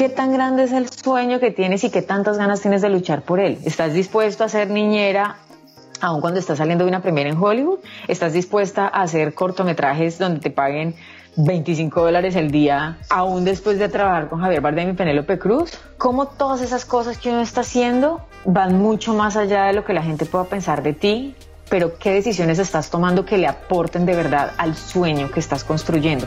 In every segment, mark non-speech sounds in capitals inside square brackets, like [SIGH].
¿Qué tan grande es el sueño que tienes y qué tantas ganas tienes de luchar por él? ¿Estás dispuesto a ser niñera aun cuando estás saliendo de una premiera en Hollywood? ¿Estás dispuesta a hacer cortometrajes donde te paguen 25 dólares el día, aún después de trabajar con Javier Bardem y Penélope Cruz? ¿Cómo todas esas cosas que uno está haciendo van mucho más allá de lo que la gente pueda pensar de ti? Pero ¿qué decisiones estás tomando que le aporten de verdad al sueño que estás construyendo?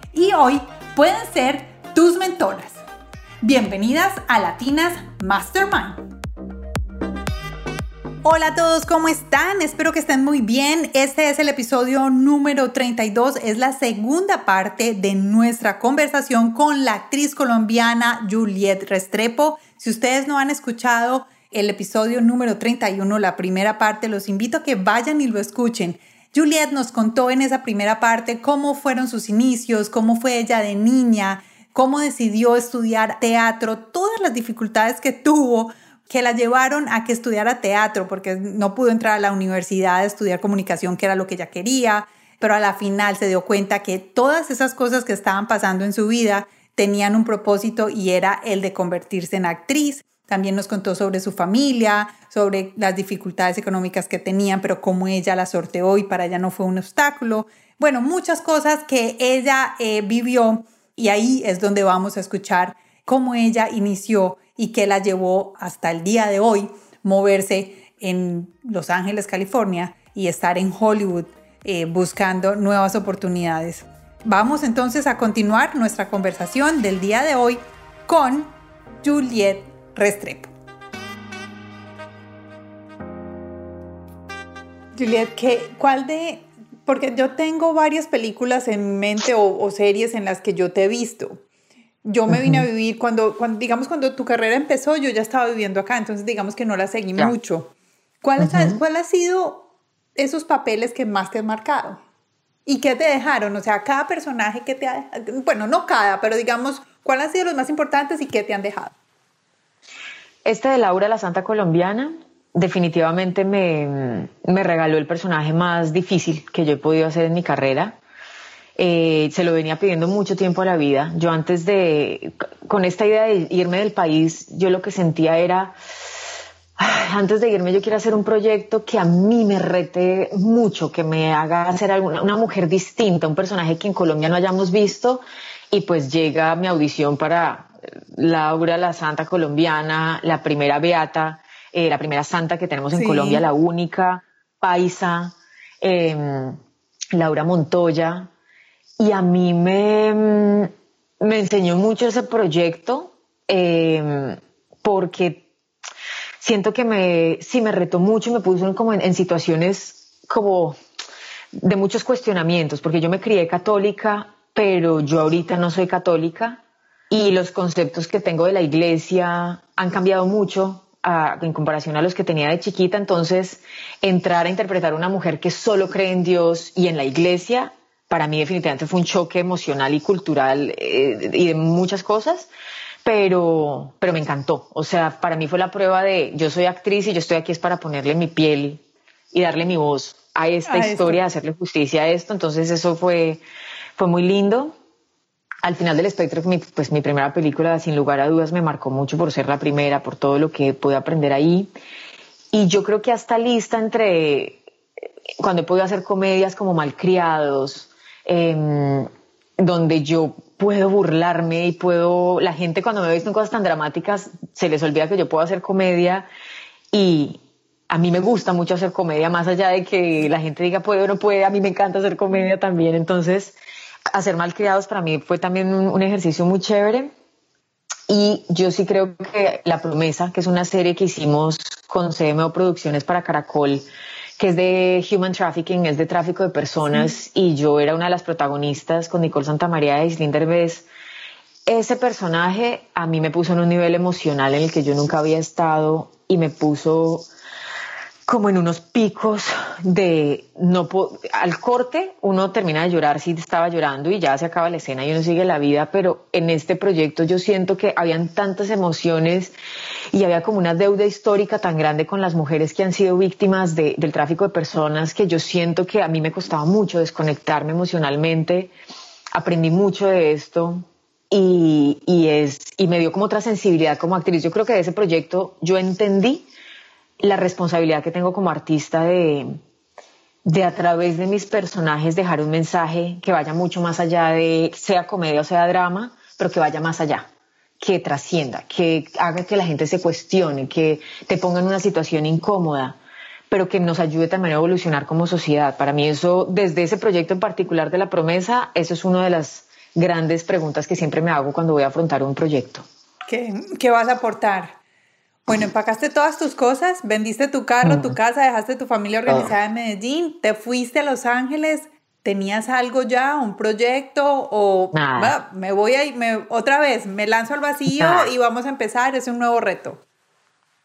y hoy pueden ser tus mentoras. Bienvenidas a Latinas Mastermind. Hola a todos, ¿cómo están? Espero que estén muy bien. Este es el episodio número 32, es la segunda parte de nuestra conversación con la actriz colombiana Juliette Restrepo. Si ustedes no han escuchado el episodio número 31, la primera parte, los invito a que vayan y lo escuchen. Juliette nos contó en esa primera parte cómo fueron sus inicios, cómo fue ella de niña, cómo decidió estudiar teatro, todas las dificultades que tuvo que la llevaron a que estudiara teatro, porque no pudo entrar a la universidad a estudiar comunicación, que era lo que ella quería, pero a la final se dio cuenta que todas esas cosas que estaban pasando en su vida tenían un propósito y era el de convertirse en actriz. También nos contó sobre su familia, sobre las dificultades económicas que tenían, pero cómo ella la sorteó y para ella no fue un obstáculo. Bueno, muchas cosas que ella eh, vivió y ahí es donde vamos a escuchar cómo ella inició y qué la llevó hasta el día de hoy moverse en Los Ángeles, California y estar en Hollywood eh, buscando nuevas oportunidades. Vamos entonces a continuar nuestra conversación del día de hoy con Juliette Restrepo. Juliet, ¿qué, ¿cuál de...? Porque yo tengo varias películas en mente o, series en las que yo te he visto. Yo me vine a vivir cuando, cuando, digamos, cuando tu carrera empezó, yo ya estaba viviendo acá, entonces digamos que no la seguí mucho. ¿Cuál, ¿Cuál ha sido esos papeles que más te han marcado? ¿Y qué te dejaron? O sea, cada personaje que te ha... Bueno, no cada, pero digamos, ¿cuál han sido los más importantes y qué te han dejado? Este de Laura, la Santa Colombiana, definitivamente me, regaló el personaje más difícil que yo he podido hacer en mi carrera. Eh, se lo venía pidiendo mucho tiempo a la vida. Yo antes de, con esta idea de irme del país, yo lo que sentía era, antes de irme yo quiero hacer un proyecto que a mí me rete mucho, que me haga ser alguna, una mujer distinta, un personaje que en Colombia no hayamos visto. Y pues llega mi audición para Laura, la santa colombiana, la primera beata, eh, la primera santa que tenemos en Colombia, la única, Paisa, em, Laura Montoya. Y a mí me, me enseñó mucho ese proyecto em, porque siento que me, sí me retó mucho y me puso como en situaciones como de muchos cuestionamientos, porque yo me crié católica, pero yo ahorita no soy católica y los conceptos que tengo de la iglesia han cambiado mucho en comparación a los que tenía de chiquita. Entonces, entrar a interpretar a una mujer que solo cree en Dios y en la iglesia, para mí definitivamente fue un choque emocional y cultural eh, y de muchas cosas. Pero, pero me encantó. O sea, para mí fue la prueba de yo soy actriz y yo estoy aquí es para ponerle mi piel y darle mi voz a esta historia, hacerle justicia a esto. Entonces eso fue, fue muy lindo al final del espectro, pues mi primera película, sin lugar a dudas, me marcó mucho por ser la primera, por todo lo que pude aprender ahí. Y yo creo que hasta lista entre cuando he podido hacer comedias como Malcriados, em, donde yo puedo burlarme y puedo, la gente cuando me ve en cosas tan dramáticas, se les olvida que yo puedo hacer comedia y a mí me gusta mucho hacer comedia, más allá de que la gente diga puede o no puede, a mí me encanta hacer comedia también, entonces hacer malcriados para mí fue también un, ejercicio muy chévere. Y yo sí creo que La Promesa, que es una serie que hicimos con CMO Producciones para Caracol, que es de human trafficking, es de tráfico de personas, y yo era una de las protagonistas con Nicole Santamaría y Islinder Derbez. ese personaje a mí me puso en un nivel emocional en el que yo nunca había estado y me puso como en unos picos de no al corte uno termina de llorar si estaba llorando y ya se acaba la escena y uno sigue la vida, pero en este proyecto yo siento que habían tantas emociones y había como una deuda histórica tan grande con las mujeres que han sido víctimas de, del tráfico de personas que yo siento que a mí me costaba mucho desconectarme emocionalmente, aprendí mucho de esto y, y es y me dio como otra sensibilidad como actriz. Yo creo que de ese proyecto yo entendí la responsabilidad que tengo como artista de, de a través de mis personajes dejar un mensaje que vaya mucho más allá de sea comedia o sea drama, pero que vaya más allá, que trascienda, que haga que la gente se cuestione, que te ponga en una situación incómoda, pero que nos ayude también a evolucionar como sociedad. Para mí eso, desde ese proyecto en particular de la promesa, eso es una de las grandes preguntas que siempre me hago cuando voy a afrontar un proyecto. ¿Qué, qué vas a aportar? Bueno, empacaste todas tus cosas, vendiste tu carro, tu casa, dejaste tu familia organizada en Medellín, te fuiste a Los Ángeles, ¿tenías algo ya, un proyecto o me voy a me, otra vez, me lanzo al vacío y vamos a empezar, es un nuevo reto?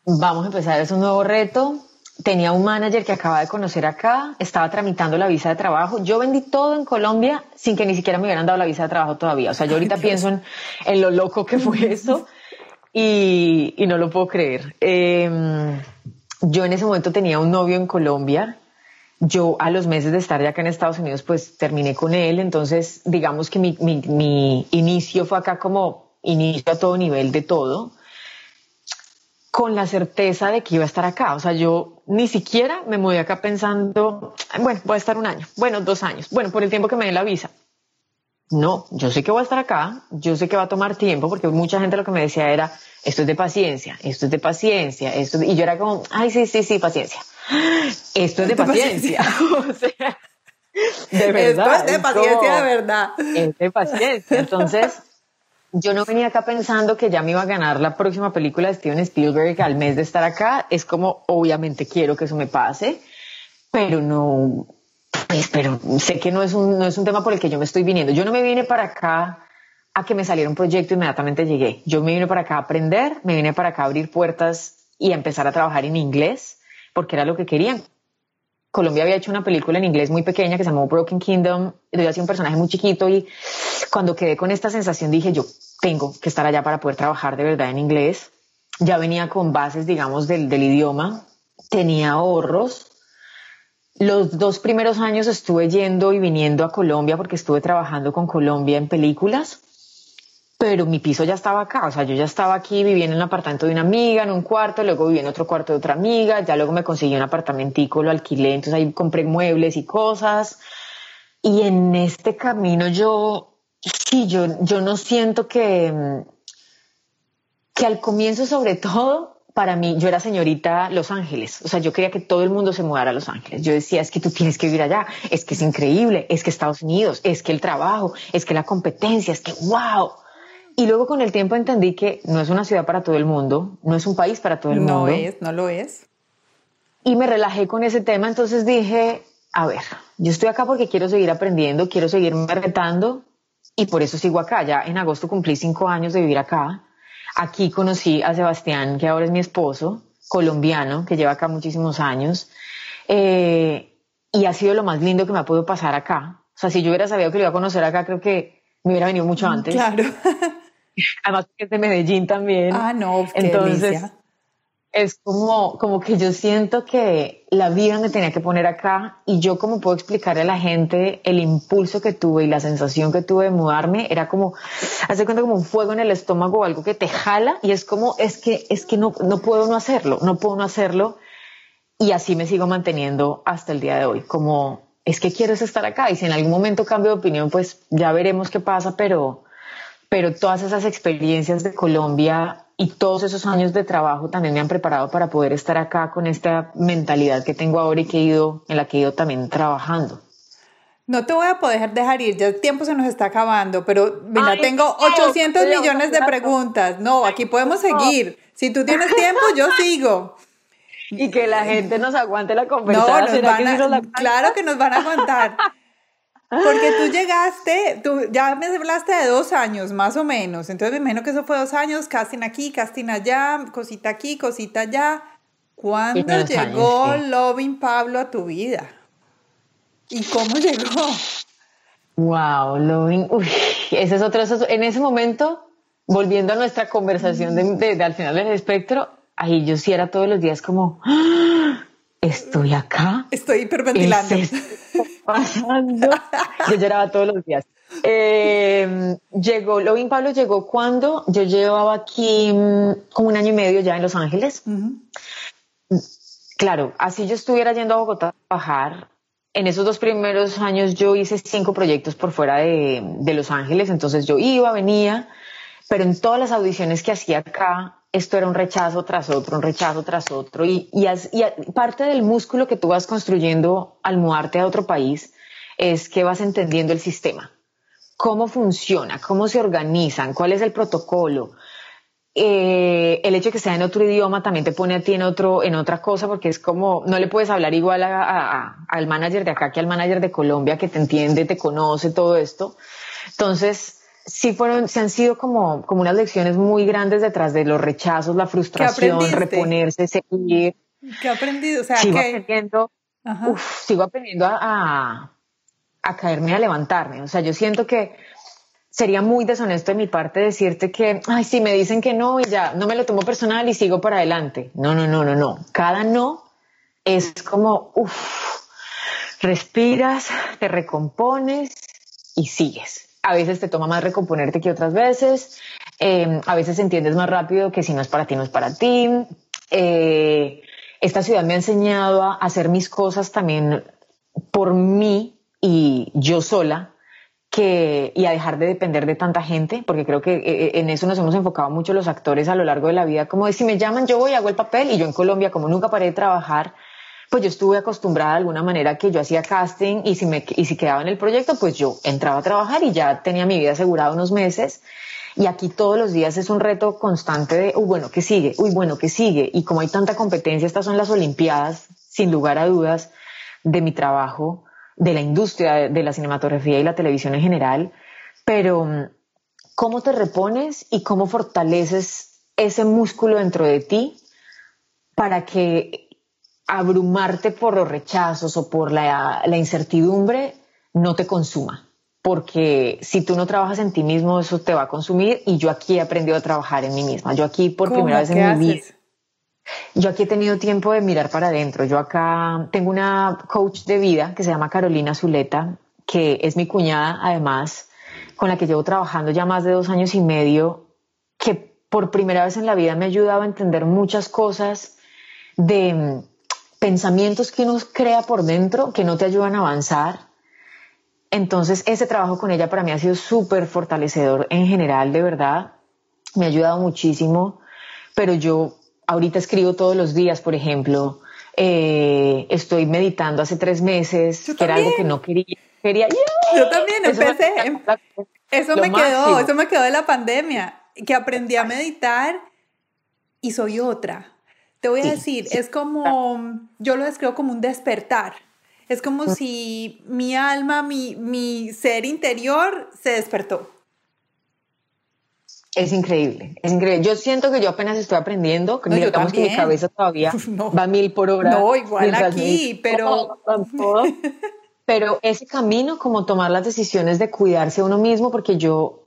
Vamos a empezar, es un nuevo reto. Tenía un manager que acaba de conocer acá, estaba tramitando la visa de trabajo. Yo vendí todo en Colombia sin que ni siquiera me hubieran dado la visa de trabajo todavía. O sea, yo ahorita pienso en, en, lo loco que fue [LAUGHS] eso y, no lo puedo creer. Em, yo en ese momento tenía un novio en Colombia. Yo a los meses de estar ya acá en Estados Unidos, pues terminé con él. Entonces, digamos que mi, mi, mi inicio fue acá como inicio a todo nivel de todo, con la certeza de que iba a estar acá. O sea, yo ni siquiera me mudé acá pensando, bueno, voy a estar un año, bueno, dos años, bueno, por el tiempo que me dé la visa. No, yo sé que voy a estar acá, yo sé que va a tomar tiempo, porque mucha gente lo que me decía era, esto es de paciencia, esto es de paciencia, esto y yo era como, ay, sí, sí, sí, paciencia. [GASPS] Esto es de, [LAUGHS] paciencia. [LAUGHS] o sea, de verdad. Esto es de paciencia, de verdad. Es de paciencia. Entonces, yo no venía acá pensando que ya me iba a ganar la próxima película de Steven Spielberg al mes de estar acá. Es como, obviamente quiero que eso me pase, pero no, pues, pero sé que no es, un, no es un tema por el que yo me estoy viniendo. Yo no me vine para acá a que me saliera un proyecto inmediatamente llegué. Yo me vine para acá a aprender, me vine para acá a abrir puertas y a empezar a trabajar en inglés, porque era lo que querían. Colombia había hecho una película en inglés muy pequeña que se llamó Broken Kingdom. Yo hacía un personaje muy chiquito y cuando quedé con esta sensación dije, yo tengo que estar allá para poder trabajar de verdad en inglés. Ya venía con bases, digamos, del, del idioma, tenía ahorros los dos primeros años estuve yendo y viniendo a Colombia porque estuve trabajando con Colombia en películas, pero mi piso ya estaba acá, o sea, yo ya estaba aquí viviendo en un apartamento de una amiga, en un cuarto, luego viví en otro cuarto de otra amiga, ya luego me conseguí un apartamentico, lo alquilé, entonces ahí compré muebles y cosas. Y en este camino yo, sí, yo, yo no siento que, que al comienzo sobre [LAUGHS] todo para mí, yo era señorita Los Ángeles, o sea, yo quería que todo el mundo se mudara a Los Ángeles. Yo decía, es que tú tienes que vivir allá, es que es increíble, es que Estados Unidos, es que el trabajo, es que la competencia, es que wow. Y luego con el tiempo entendí que no es una ciudad para todo el mundo, no es un país para todo el mundo. No es, no lo es. Y me relajé con ese tema, entonces dije, a ver, yo estoy acá porque quiero seguir aprendiendo, quiero seguirme retando y por eso sigo acá. Ya en agosto cumplí cinco años de vivir acá Aquí conocí a Sebastián, que ahora es mi esposo, colombiano, que lleva acá muchísimos años. Eh, y ha sido lo más lindo que me ha podido pasar acá. O sea, si yo hubiera sabido que lo iba a conocer acá, creo que me hubiera venido mucho antes. Claro. [LAUGHS] Además, que es de Medellín también. Ah, no, qué Entonces, es como, como que yo siento que la vida me tenía que poner acá y yo como puedo explicarle a la gente el impulso que tuve y la sensación que tuve de mudarme era como, hace cuenta como un fuego en el estómago o algo que te jala y es como, es que, es que no, no puedo no hacerlo, no puedo no hacerlo y así me sigo manteniendo hasta el día de hoy, como es que quieres estar acá y si en algún momento cambio de opinión pues ya veremos qué pasa, pero, pero todas esas experiencias de Colombia y todos esos años de trabajo también me han preparado para poder estar acá con esta mentalidad que tengo ahora y que he ido, en la que he ido también trabajando. No te voy a poder dejar ir, ya el tiempo se nos está acabando, pero mira, tengo 800 millones de preguntas. No, aquí podemos seguir. Si tú tienes tiempo, yo [LAUGHS] sigo. Y que la gente nos aguante la conversación. No, claro que nos van a aguantar. [LAUGHS] Porque tú llegaste, tú ya me hablaste de dos años más o menos, entonces me imagino que eso fue dos años, casting aquí, casting allá, cosita aquí, cosita allá. ¿Cuándo llegó Loving Pablo a tu vida? ¿Y cómo llegó? Wow, Loving, uy, ese es otro, en ese momento, volviendo a nuestra conversación de, al final del espectro, ahí yo sí era todos los días como, ¡Ah! Estoy acá. Estoy hiperventilando. pasando? Yo lloraba todos los días. Eh, llegó, Pablo llegó cuando yo llevaba aquí mm, como un año y medio ya en Los Ángeles. Claro, así yo estuviera yendo a Bogotá a trabajar. En esos dos primeros años yo hice cinco proyectos por fuera de, de Los Ángeles, entonces yo iba, venía, pero en todas las audiciones que hacía acá, esto era un rechazo tras otro, un rechazo tras otro. Y, y, parte del músculo que tú vas construyendo al mudarte a otro país es que vas entendiendo el sistema, cómo funciona, cómo se organizan, cuál es el protocolo. Eh, el hecho de que sea en otro idioma también te pone a ti en, otro, en otra cosa porque es como, no le puedes hablar igual al manager de acá que al manager de Colombia que te entiende, te conoce, todo esto. Entonces, sí fueron, se han sido como, como unas lecciones muy grandes detrás de los rechazos, la frustración, reponerse, seguir. ¿Qué aprendido? O sea, sigo aprendiendo, sigo aprendiendo a, a, caerme, a levantarme. O sea, yo siento que sería muy deshonesto de mi parte decirte que, ay, sí, me dicen que no y ya, no me lo tomo personal y sigo para adelante. No, no, no, no, no. Cada no es como, uff, respiras, te recompones y sigues a veces te toma más recomponerte que otras veces, em, a veces entiendes más rápido que si no es para ti, no es para ti. Eh, esta ciudad me ha enseñado a hacer mis cosas también por mí y yo sola, que, y a dejar de depender de tanta gente, porque creo que eh, en eso nos hemos enfocado mucho los actores a lo largo de la vida, como de si me llaman, yo voy, hago el papel, y yo en Colombia, como nunca paré de trabajar, pues yo estuve acostumbrada de alguna manera que yo hacía casting y si, me, y si quedaba en el proyecto, pues yo entraba a trabajar y ya tenía mi vida asegurada unos meses. Y aquí todos los días es un reto constante de, uy, bueno, ¿qué sigue? Uy, bueno, ¿qué sigue? Y como hay tanta competencia, estas son las Olimpiadas, sin lugar a dudas, de mi trabajo, de la industria de la cinematografía y la televisión en general. Pero, ¿cómo te repones y cómo fortaleces ese músculo dentro de ti para que abrumarte por los rechazos o por la, incertidumbre no te consuma. Porque si tú no trabajas en ti mismo, eso te va a consumir. Y yo aquí he aprendido a trabajar en mí misma. Yo aquí por primera vez en mi vida. Yo aquí he tenido tiempo de mirar para adentro. Yo acá tengo una coach de vida que se llama Carolina Zuleta, que es mi cuñada, además, con la que llevo trabajando ya más de dos años y medio, que por primera vez en la vida me ha ayudado a entender muchas cosas de pensamientos que uno crea por dentro que no te ayudan a avanzar. Entonces, ese trabajo con ella para mí ha sido súper fortalecedor en general, de verdad. Me ha ayudado muchísimo, pero yo ahorita escribo todos los días, por ejemplo. Eh, estoy meditando hace tres meses, que era algo que no quería. quería Yo también empecé. Eso me, quedó, eso me quedó de la pandemia, que aprendí a meditar y soy otra te voy a decir, es como, yo lo describo como un despertar. Es como si mi alma, mi, mi ser interior se despertó. Es increíble, es increíble. Yo siento que yo apenas estoy aprendiendo, no, digamos que mi cabeza todavía [LAUGHS] va mil por hora. No, igual aquí, pero... [LAUGHS] pero ese camino, como tomar las decisiones de cuidarse a uno mismo, porque yo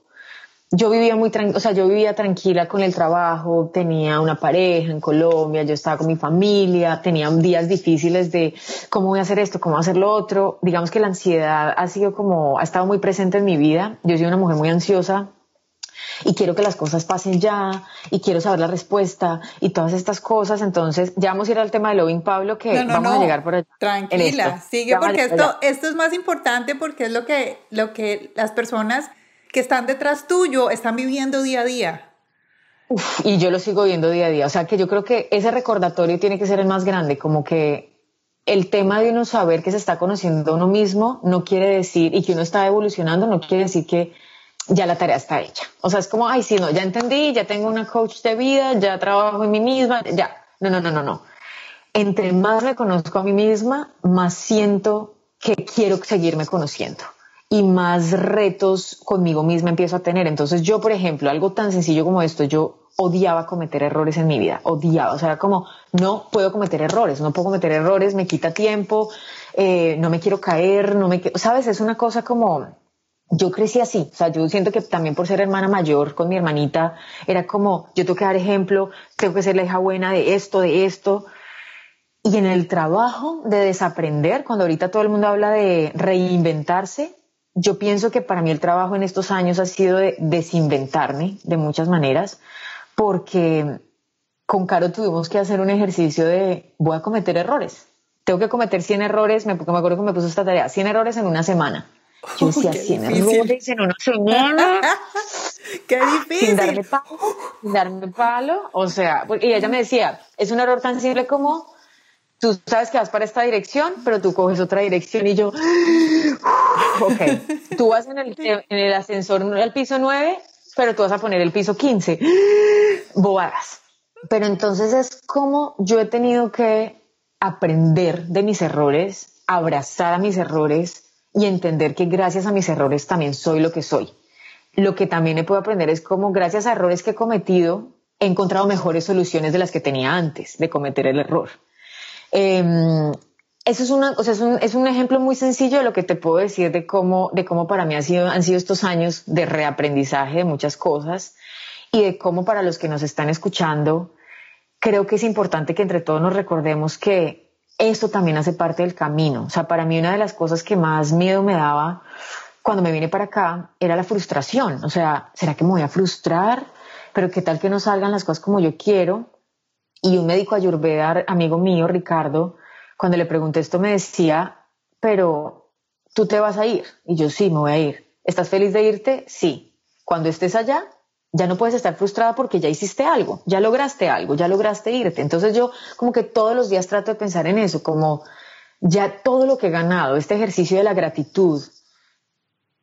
yo vivía muy tranquila, o sea, yo vivía tranquila con el trabajo, tenía una pareja en Colombia, yo estaba con mi familia, tenía días difíciles de cómo voy a hacer esto, cómo hacer lo otro. Digamos que la ansiedad ha sido como, ha estado muy presente en mi vida. Yo soy una mujer muy ansiosa y quiero que las cosas pasen ya y quiero saber la respuesta y todas estas cosas. Entonces, ya vamos a ir al tema de Loving Pablo que vamos a llegar por allá. Tranquila, sigue porque esto, esto es más importante porque es lo que, lo que las personas que están detrás tuyo están viviendo día a día. y yo lo sigo viendo día a día. O sea que yo creo que ese recordatorio tiene que ser el más grande, como que el tema de uno saber que se está conociendo a uno mismo no quiere decir, y que uno está evolucionando, no quiere decir que ya la tarea está hecha. O sea, es como, ay, sí, no, ya entendí, ya tengo una coach de vida, ya trabajo en mí misma, ya. No, no, no, no, no. Entre más me conozco a mí misma, más siento que quiero seguirme conociendo y más retos conmigo misma empiezo a tener. Entonces yo, por ejemplo, algo tan sencillo como esto, yo odiaba cometer errores en mi vida, odiaba, o sea, como no puedo cometer errores, no puedo cometer errores, me quita tiempo, eh, no me quiero caer, no me, sabes, es una cosa como, yo crecí así, o sea, yo siento que también por ser hermana mayor con mi hermanita, era como, yo tengo que dar ejemplo, tengo que ser la hija buena de esto, de esto, y en el trabajo de desaprender, cuando ahorita todo el mundo habla de reinventarse, yo pienso que para mí el trabajo en estos años ha sido de desinventarme de muchas maneras, porque con Caro tuvimos que hacer un ejercicio de voy a cometer errores. Tengo que cometer 100 errores, me, me acuerdo que me puso esta tarea, 100 errores en una semana. Yo [LAUGHS] decía, 100 errores en una semana. [LAUGHS] Qué difícil. Sin darme palo, sin darme palo. O sea, y ella me decía, es un error tan simple como tú sabes que vas para esta dirección, pero tú coges otra dirección y yo, ok, tú vas en el, [LAUGHS] en el ascensor al piso 9, pero tú vas a poner el piso 15. Bobadas. Pero entonces es como yo he tenido que aprender de mis errores, abrazar a mis errores y entender que gracias a mis errores también soy lo que soy. Lo que también he podido aprender es como gracias a errores que he cometido, he encontrado mejores soluciones de las que tenía antes de cometer el error. Eh, eso es, una, o sea, es, un, es un ejemplo muy sencillo de lo que te puedo decir de cómo, de cómo para mí ha sido, han sido estos años de reaprendizaje de muchas cosas y de cómo para los que nos están escuchando, creo que es importante que entre todos nos recordemos que esto también hace parte del camino. O sea, para mí una de las cosas que más miedo me daba cuando me vine para acá era la frustración. O sea, ¿será que me voy a frustrar? Pero qué tal que no salgan las cosas como yo quiero. Y un médico ayurveda, amigo mío, Ricardo, cuando le pregunté esto me decía, pero tú te vas a ir. Y yo sí, me voy a ir. ¿Estás feliz de irte? Sí. Cuando estés allá, ya no puedes estar frustrada porque ya hiciste algo, ya lograste algo, ya lograste irte. Entonces yo como que todos los días trato de pensar en eso, como ya todo lo que he ganado, este ejercicio de la gratitud,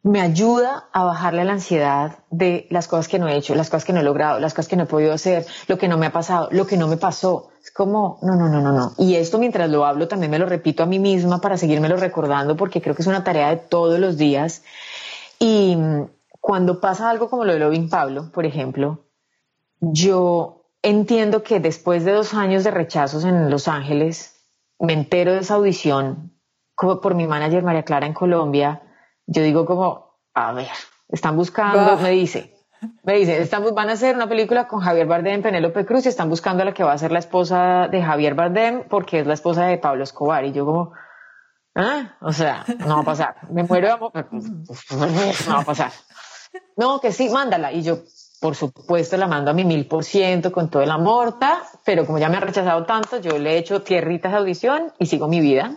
me ayuda a bajarle la ansiedad de las cosas que no he hecho, las cosas que no he logrado, las cosas que no he podido hacer, lo que no me ha pasado, lo que no me pasó. Es como, no, no, no, no, no. Y esto mientras lo hablo también me lo repito a mí misma para seguírmelo recordando porque creo que es una tarea de todos los días. Y cuando pasa algo como lo de Loving Pablo, por ejemplo, yo entiendo que después de dos años de rechazos en Los Ángeles, me entero de esa audición por mi manager María Clara en Colombia yo digo como, a ver, están buscando, me dice, me dice, están, van a hacer una película con Javier Bardem, Penélope Cruz y están buscando a la que va a ser la esposa de Javier Bardem porque es la esposa de Pablo Escobar. Y yo como, ¿ah? O sea, no va a pasar. Me muero de amor. [LAUGHS] No va a pasar. No, que sí, mándala. Y yo, por supuesto, la mando a mi mil por ciento con todo el amor, pero como ya me ha rechazado tanto, yo le he hecho tierritas de audición y sigo mi vida.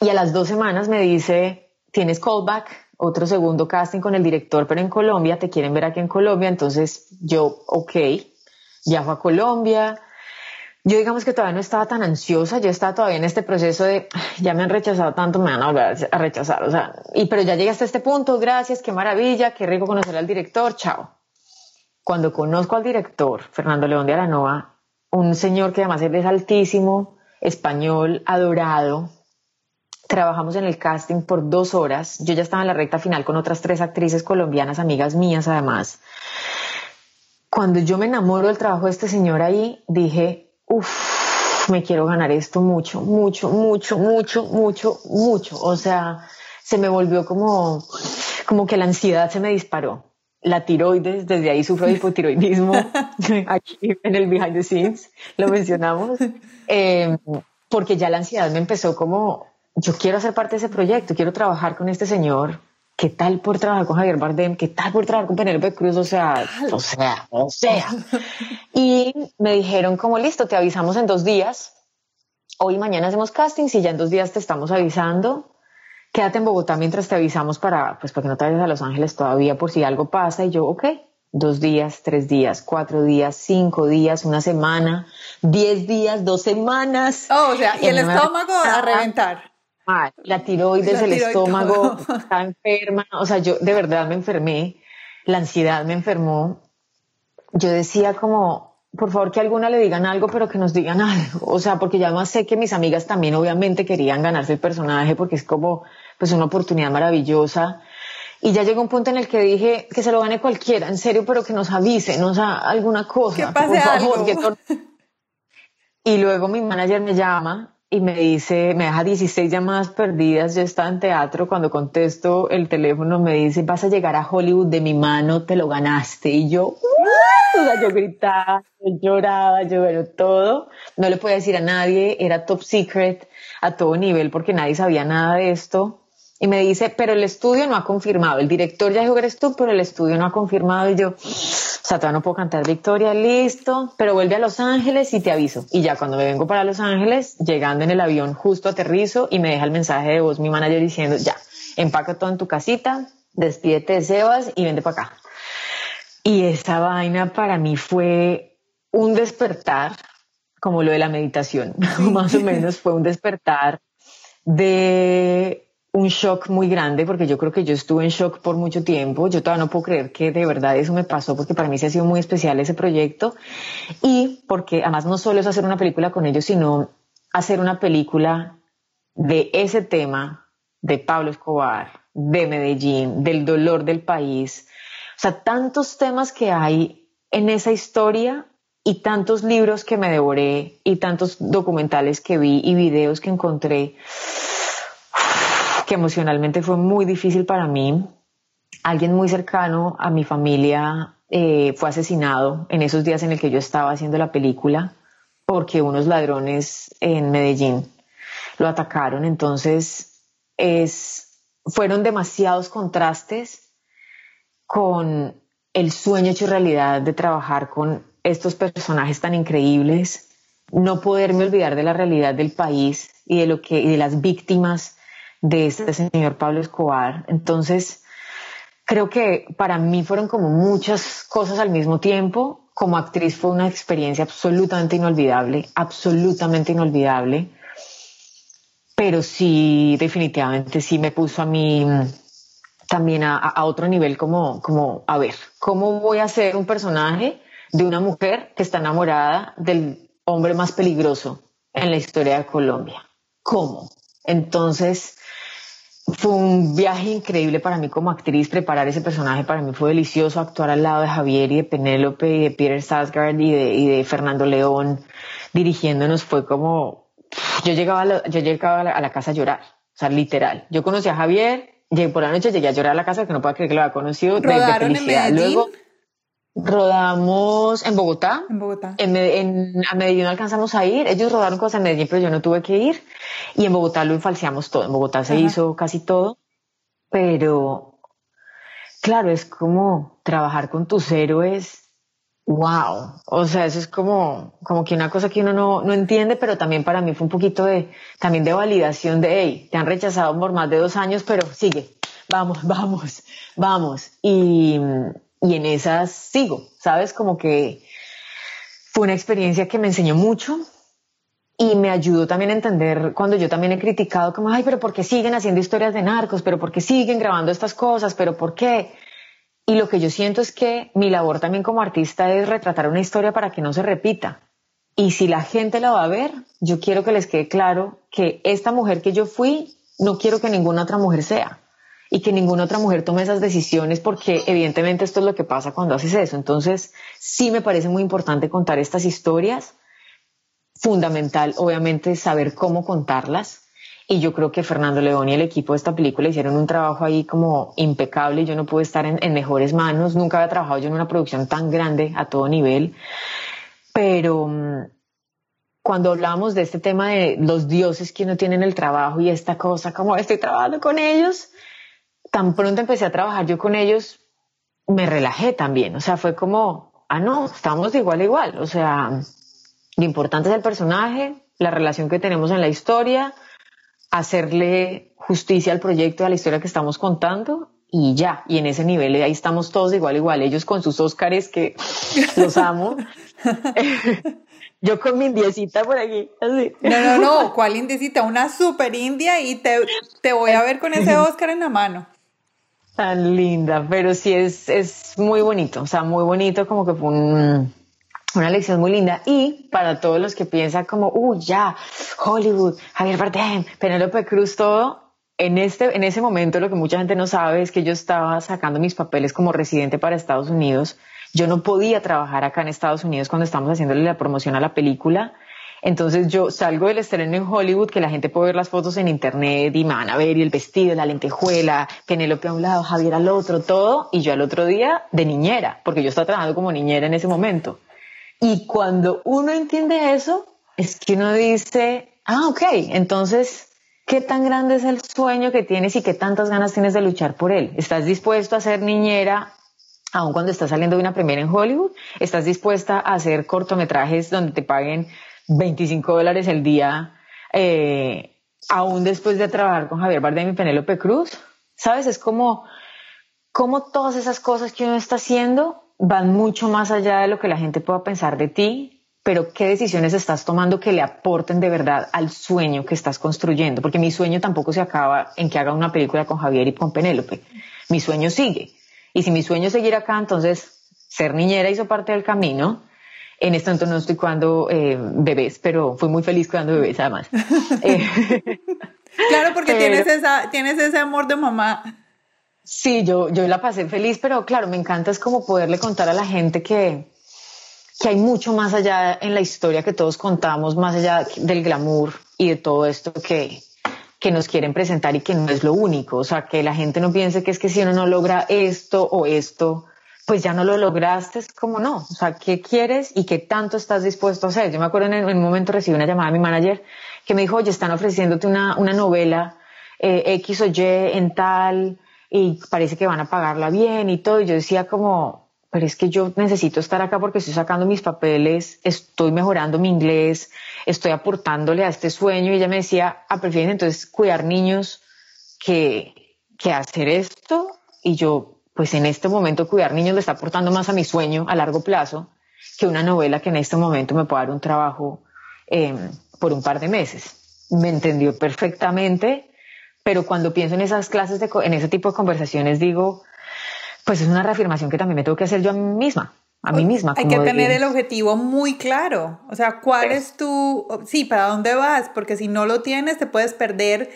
Y a las dos semanas me dice, tienes callback, otro segundo casting con el director, pero en Colombia, te quieren ver aquí en Colombia, entonces yo, ok, viajo a Colombia. Yo digamos que todavía no estaba tan ansiosa, yo estaba todavía en este proceso de, ya me han rechazado tanto, me van a volver a rechazar, o sea, y pero ya llegué hasta este punto, gracias, qué maravilla, qué rico conocer al director, chao. Cuando conozco al director, Fernando León de Aranoa, un señor que además es altísimo, español, adorado, Trabajamos en el casting por dos horas. Yo ya estaba en la recta final con otras tres actrices colombianas, amigas mías además. Cuando yo me enamoro del trabajo de este señor ahí, dije, uff, me quiero ganar esto mucho, mucho, mucho, mucho, mucho, mucho. O sea, se me volvió como, como que la ansiedad se me disparó. La tiroides, desde ahí sufro de [LAUGHS] hipotiroidismo, [LAUGHS] aquí en el behind the scenes, lo mencionamos, [LAUGHS] eh, porque ya la ansiedad me empezó como yo quiero ser parte de ese proyecto, quiero trabajar con este señor. ¿Qué tal por trabajar con Javier Bardem? ¿Qué tal por trabajar con Penélope Cruz? O sea, o sea, o sea. [LAUGHS] Y me dijeron como listo, te avisamos en dos días. Hoy y mañana hacemos casting, y ya en dos días te estamos avisando. Quédate en Bogotá mientras te avisamos para, pues, para que no te vayas a Los Ángeles todavía por si algo pasa. Y yo, ok, dos días, tres días, cuatro días, cinco días, una semana, diez días, dos semanas. Oh, o sea, y el estómago a reventar la tiroides, el estómago, estaba enferma, o sea, yo de verdad me enfermé, la ansiedad me enfermó. Yo decía como, por favor que alguna le digan algo, pero que nos digan algo, o sea, porque ya más sé que mis amigas también obviamente querían ganarse el personaje, porque es como, pues una oportunidad maravillosa. Y ya llegó un punto en el que dije que se lo gane cualquiera, en serio, pero que nos avise, nos haga alguna cosa, por favor. [LAUGHS] Y luego mi manager me llama y me dice, me deja 16 llamadas perdidas, yo estaba en teatro, cuando contesto el teléfono me dice, vas a llegar a Hollywood de mi mano, te lo ganaste. Y yo, yo gritaba, yo lloraba, yo bueno, todo. No le podía decir a nadie, era top secret a todo nivel porque nadie sabía nada de esto. Y me dice, pero el estudio no ha confirmado. El director ya dijo que eres tú, pero el estudio no ha confirmado. Y yo, o sea, todavía no puedo cantar Victoria, listo, pero vuelve a Los Ángeles y te aviso. Y ya cuando me vengo para Los Ángeles, llegando en el avión, justo aterrizo y me deja el mensaje de voz mi manager diciendo, ya, empaca todo en tu casita, despídete de Sebas y vende para acá. Y esa vaina para mí fue un despertar, como lo de la meditación, [LAUGHS] más o menos fue un despertar de un shock muy grande porque yo creo que yo estuve en shock por mucho tiempo. Yo todavía no puedo creer que de verdad eso me pasó porque para mí se ha sido muy especial ese proyecto y porque además no solo es hacer una película con ellos, sino hacer una película de ese tema de Pablo Escobar, de Medellín, del dolor del país. O sea, tantos temas que hay en esa historia y tantos libros que me devoré y tantos documentales que vi y videos que encontré que emocionalmente fue muy difícil para mí. Alguien muy cercano a mi familia eh, fue asesinado en esos días en el que yo estaba haciendo la película porque unos ladrones en Medellín lo atacaron. Entonces, es, fueron demasiados contrastes con el sueño hecho realidad de trabajar con estos personajes tan increíbles, no poderme olvidar de la realidad del país y de lo que y de las víctimas de este señor Pablo Escobar. Entonces, creo que para mí fueron como muchas cosas al mismo tiempo. Como actriz fue una experiencia absolutamente inolvidable, absolutamente inolvidable. Pero sí, definitivamente sí me puso a mí también a, otro nivel como, como, a ver, ¿cómo voy a ser un personaje de una mujer que está enamorada del hombre más peligroso en la historia de Colombia? ¿Cómo? Entonces, fue un viaje increíble para mí como actriz, preparar ese personaje para mí fue delicioso, actuar al lado de Javier y de Penélope y de Peter Sarsgaard y de, Fernando León dirigiéndonos fue como, yo llegaba, a la, yo llegaba a la, casa a llorar, o sea, literal. Yo conocí a Javier, llegué por la noche, llegué a llorar a la casa, que no puedo creer que lo había conocido, de, de felicidad. Luego, Rodamos en Bogotá. En Bogotá. En, a Medellín alcanzamos a ir. Ellos rodaron cosas en Medellín, pero yo no tuve que ir. Y en Bogotá lo falseamos todo. En Bogotá se hizo casi todo. Pero, claro, es como trabajar con tus héroes. Wow. O sea, eso es como, como que una cosa que uno no, no entiende, pero también para mí fue un poquito de, también de validación de, hey, te han rechazado por más de dos años, pero sigue. Vamos, [LAUGHS] vamos, vamos. Y, y en esas sigo, ¿sabes? Como que fue una experiencia que me enseñó mucho y me ayudó también a entender cuando yo también he criticado como, ay, pero ¿por qué siguen haciendo historias de narcos? ¿Pero por qué siguen grabando estas cosas? ¿Pero por qué? Y lo que yo siento es que mi labor también como artista es retratar una historia para que no se repita. Y si la gente la va a ver, yo quiero que les quede claro que esta mujer que yo fui, no quiero que ninguna otra mujer sea y que ninguna otra mujer tome esas decisiones porque evidentemente esto es lo que pasa cuando haces eso. Entonces, sí me parece muy importante contar estas historias. Fundamental, obviamente, saber cómo contarlas. Y yo creo que Fernando León y el equipo de esta película hicieron un trabajo ahí como impecable. y Yo no pude estar en, en mejores manos. Nunca había trabajado yo en una producción tan grande a todo nivel. Pero mm, cuando hablábamos de este tema de los dioses que no tienen el trabajo y esta cosa, como estoy trabajando con ellos, tan pronto empecé a trabajar yo con ellos, me relajé también. O sea, fue como, ah, no, estamos de igual a igual. O sea, lo importante es el personaje, la relación que tenemos en la historia, hacerle justicia al proyecto, a la historia que estamos contando y ya. Y en ese nivel ahí estamos todos igual igual. Ellos con sus Óscares que [LAUGHS] los amo. [LAUGHS] Yo con mi indiecita por aquí, así. No, no, no, ¿cuál indiecita? Una super india y te, te voy a ver con ese [LAUGHS] Óscar en la mano. Tan linda, pero sí es, es muy bonito, o sea, muy bonito, como que fue una lección muy linda. Y para todos los que piensan como, uy, ya, Hollywood, Javier Bardem, Penélope Cruz, todo, en, este, en ese momento lo que mucha gente no sabe es que yo estaba sacando mis papeles como residente para Estados Unidos. Yo no podía trabajar acá en Estados Unidos cuando estábamos haciéndole la promoción a la película. Entonces yo salgo del estreno en Hollywood, que la gente puede ver las fotos en internet y me van a ver y el vestido, la lentejuela, Penélope a un lado, Javier al otro, todo. Y yo al otro día de niñera, porque yo estaba trabajando como niñera en ese momento. Y cuando uno entiende eso, es que uno dice, ah, ok, entonces ¿Qué tan grande es el sueño que tienes y qué tantas ganas tienes de luchar por él? ¿Estás dispuesto a ser niñera aun cuando estás saliendo de una premiera en Hollywood? ¿Estás dispuesta a hacer cortometrajes donde te paguen 25 dólares el día, eh, aún después de trabajar con Javier Bardem y Penélope Cruz? ¿Sabes? Es como, como todas esas cosas que uno está haciendo van mucho más allá de lo que la gente pueda pensar de ti pero qué decisiones estás tomando que le aporten de verdad al sueño que estás construyendo, porque mi sueño tampoco se acaba en que haga una película con Javier y con Penélope, mi sueño sigue. Y si mi sueño es seguir acá, entonces ser niñera hizo parte del camino. En este momento no estoy cuidando eh, bebés, pero fui muy feliz cuidando bebés además. [LAUGHS] Eh, claro, porque tienes, esa, tienes ese amor de mamá. Sí, yo, yo la pasé feliz, pero claro, me encanta es como poderle contar a la gente que, que hay mucho más allá en la historia que todos contamos, más allá del glamour y de todo esto que, que nos quieren presentar y que no es lo único. O sea, que la gente no piense que es que si uno no logra esto o esto, pues ya no lo lograste, es como no. O sea, ¿qué quieres y qué tanto estás dispuesto a hacer? Yo me acuerdo en, un momento recibí una llamada de mi manager que me dijo, oye, están ofreciéndote una, novela eh, X o Y en tal y parece que van a pagarla bien y todo. Y yo decía como, pero es que yo necesito estar acá porque estoy sacando mis papeles, estoy mejorando mi inglés, estoy aportándole a este sueño. Y ella me decía, ah, prefieren entonces cuidar niños que, que hacer esto. Y yo, pues en este momento cuidar niños le está aportando más a mi sueño a largo plazo que una novela que en este momento me pueda dar un trabajo em, por un par de meses. Me entendió perfectamente, pero cuando pienso en esas clases, de, en ese tipo de conversaciones, digo, pues es una reafirmación que también me tengo que hacer yo a mí misma, a mí misma. Hay que tener el objetivo muy claro, o sea, ¿cuál es tu, sí, para dónde vas? Porque si no lo tienes, te puedes perder,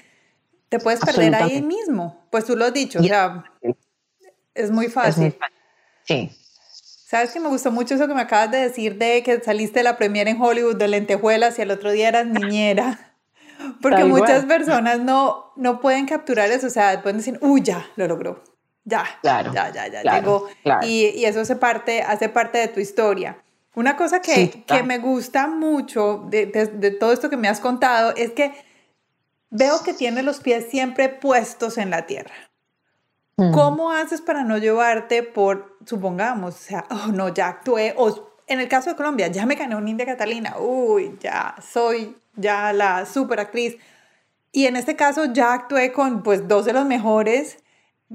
te puedes perder ahí mismo. Pues tú lo has dicho, o sea, es muy fácil. Sí. ¿Sabes que me gustó mucho eso que me acabas de decir de que saliste de la premiere en Hollywood de lentejuelas y el otro día eras niñera? [LAUGHS] Porque muchas personas no, no pueden capturar eso, o sea, pueden decir, uy, ya, lo logró ya, claro, ya, ya, ya llegó. Y, y, eso hace parte, hace parte de tu historia. Una cosa que, que me gusta mucho de, de, todo esto que me has contado es que veo que tienes los pies siempre puestos en la tierra. Mm. ¿Cómo haces para no llevarte por, supongamos, o sea, oh no, ya actué, o en el caso de Colombia, ya me gané un India Catalina, uy, ya soy ya la super actriz. Y en este caso ya actué con pues dos de los mejores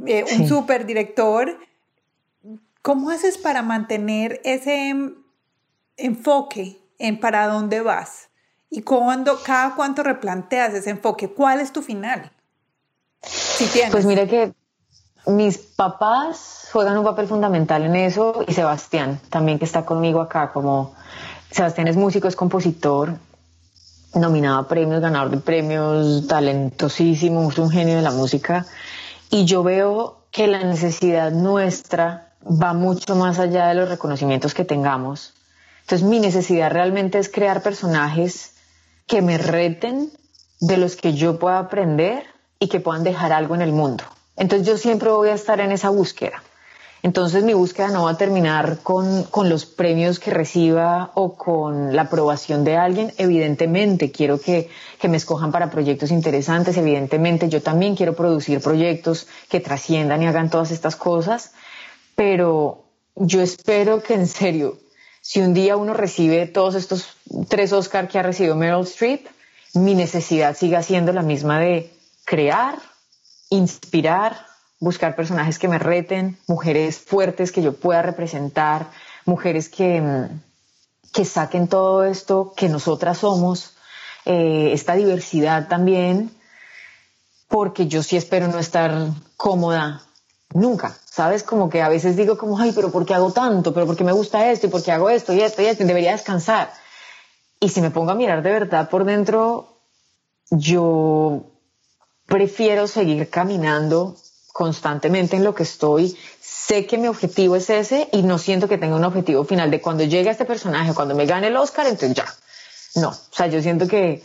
eh, un super director. ¿Cómo haces para mantener ese enfoque en para dónde vas? ¿Y cuando, cada cuánto replanteas ese enfoque? ¿Cuál es tu final? Si Pues mira que mis papás juegan un papel fundamental en eso y Sebastián también que está conmigo acá como Sebastián es músico, es compositor, nominado a premios, ganador de premios, talentosísimo, es un genio de la música y yo veo que la necesidad nuestra va mucho más allá de los reconocimientos que tengamos. Entonces mi necesidad realmente es crear personajes que me reten, de los que yo pueda aprender y que puedan dejar algo en el mundo. Entonces yo siempre voy a estar en esa búsqueda. Entonces mi búsqueda no va a terminar con, los premios que reciba o con la aprobación de alguien. Evidentemente quiero que, que, me escojan para proyectos interesantes. Evidentemente yo también quiero producir proyectos que trasciendan y hagan todas estas cosas. Pero yo espero que en serio, si un día uno recibe todos estos tres Oscar que ha recibido Meryl Streep, mi necesidad siga siendo la misma de crear, inspirar, buscar personajes que me reten, mujeres fuertes que yo pueda representar, mujeres que, mm, que saquen todo esto que nosotras somos, eh, esta diversidad también, porque yo sí espero no estar cómoda nunca, ¿sabes? Como que a veces digo como, ay, pero ¿por qué hago tanto? ¿Pero por qué me gusta esto? ¿Y por qué hago esto y esto y esto? Y debería descansar. Y si me pongo a mirar de verdad por dentro, yo prefiero seguir caminando constantemente en lo que estoy. Sé que mi objetivo es ese y no siento que tenga un objetivo final de cuando llegue este personaje, cuando me gane el Oscar, entonces ya. No, o sea, yo siento que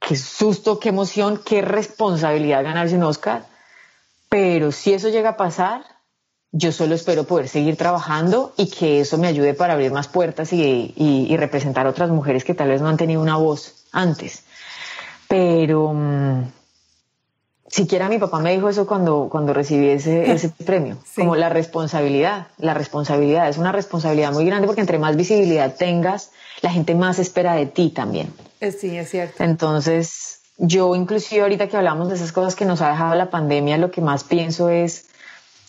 qué susto, qué emoción, qué responsabilidad ganarse un Oscar, pero si eso llega a pasar, yo solo espero poder seguir trabajando y que eso me ayude para abrir más puertas y, representar a otras mujeres que tal vez no han tenido una voz antes. Pero mm, siquiera mi papá me dijo eso cuando, cuando recibí ese, [LAUGHS] ese premio, como la responsabilidad, la responsabilidad, es una responsabilidad muy grande porque entre más visibilidad tengas, la gente más espera de ti también. Eh, sí, es cierto. Entonces, yo inclusive ahorita que hablamos de esas cosas que nos ha dejado la pandemia, lo que más pienso es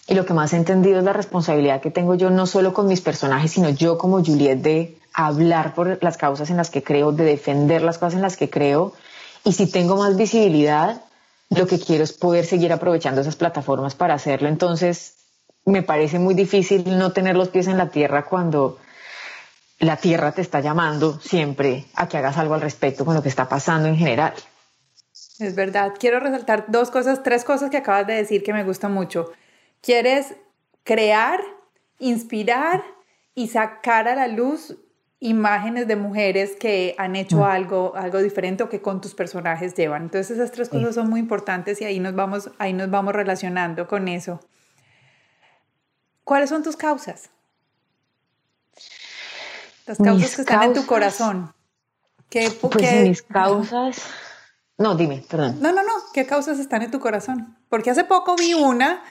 y lo que más he entendido es la responsabilidad que tengo yo no solo con mis personajes, sino yo como Juliet de hablar por las causas en las que creo, de defender las cosas en las que creo. Y si tengo más visibilidad, lo que quiero es poder seguir aprovechando esas plataformas para hacerlo. Entonces, me parece muy difícil no tener los pies en la tierra cuando la tierra te está llamando siempre a que hagas algo al respecto con lo que está pasando en general. Es verdad. Quiero resaltar dos cosas, tres cosas que acabas de decir que me gustan mucho. Quieres crear, inspirar y sacar a la luz imágenes de mujeres que han hecho mm. algo, algo diferente o que con tus personajes llevan. Entonces esas tres cosas son muy importantes y ahí nos vamos, ahí nos vamos relacionando con eso. ¿Cuáles son tus causas? Las causas que están en tu corazón. ¿Qué, pues mis causas... No, dime, perdón. No, no, no. ¿Qué causas están en tu corazón? Porque hace poco vi una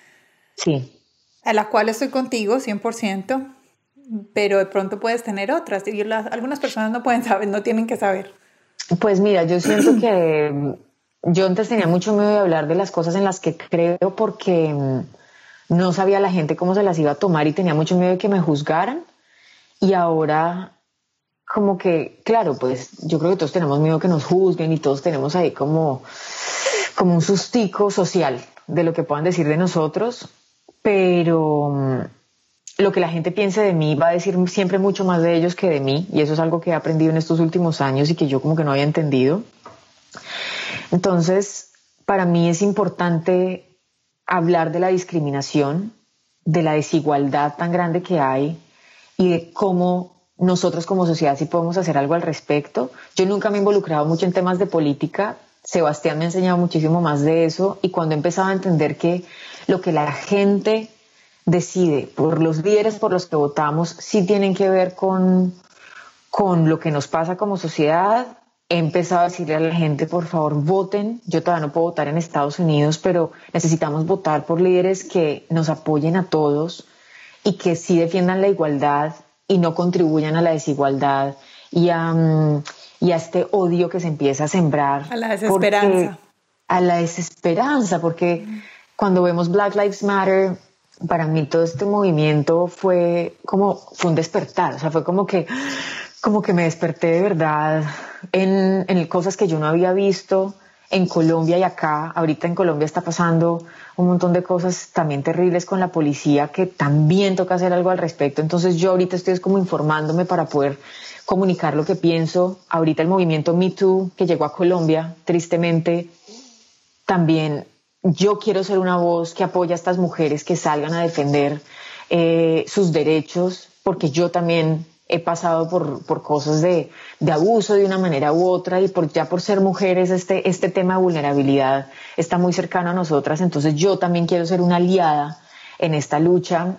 Sí. A la cual estoy contigo 100%, pero de pronto puedes tener otras y algunas personas no pueden saber, no tienen que saber. Pues mira, yo siento que yo antes tenía mucho miedo de hablar de las cosas en las que creo porque mm, no sabía la gente cómo se las iba a tomar y tenía mucho miedo de que me juzgaran. Y ahora, como que, claro, pues yo creo que todos tenemos miedo que nos juzguen y todos tenemos ahí como, como un sustico social de lo que puedan decir de nosotros pero mm, lo que la gente piense de mí va a decir siempre mucho más de ellos que de mí, y eso es algo que he aprendido en estos últimos años y que yo como que no había entendido. Entonces, para mí es importante hablar de la discriminación, de la desigualdad tan grande que hay y de cómo nosotros como sociedad sí podemos hacer algo al respecto. Yo nunca me he involucrado mucho en temas de política, Sebastián me ha enseñado muchísimo más de eso y cuando he empezado a entender que lo que la gente decide por los líderes por los que votamos sí tienen que ver con, con lo que nos pasa como sociedad. He empezado a decirle a la gente, por favor, voten. Yo todavía no puedo votar en Estados Unidos, pero necesitamos votar por líderes que nos apoyen a todos y que sí defiendan la igualdad y no contribuyan a la desigualdad y a, y a este odio que se empieza a sembrar. A la desesperanza. a la desesperanza, porque cuando vemos Black Lives Matter, para mí todo este movimiento fue como, fue un despertar, o sea, fue como que, como que me desperté de verdad en, en cosas que yo no había visto en Colombia y acá. Ahorita en Colombia está pasando un montón de cosas también terribles con la policía que también toca hacer algo al respecto. Entonces yo ahorita estoy como informándome para poder comunicar lo que pienso. Ahorita el movimiento Me Too que llegó a Colombia, tristemente, también yo quiero ser una voz que apoya a estas mujeres que salgan a defender eh, sus derechos, porque yo también he pasado por, cosas de, abuso de una manera u otra y por, ya por ser mujeres este, este tema de vulnerabilidad está muy cercano a nosotras, entonces yo también quiero ser una aliada en esta lucha.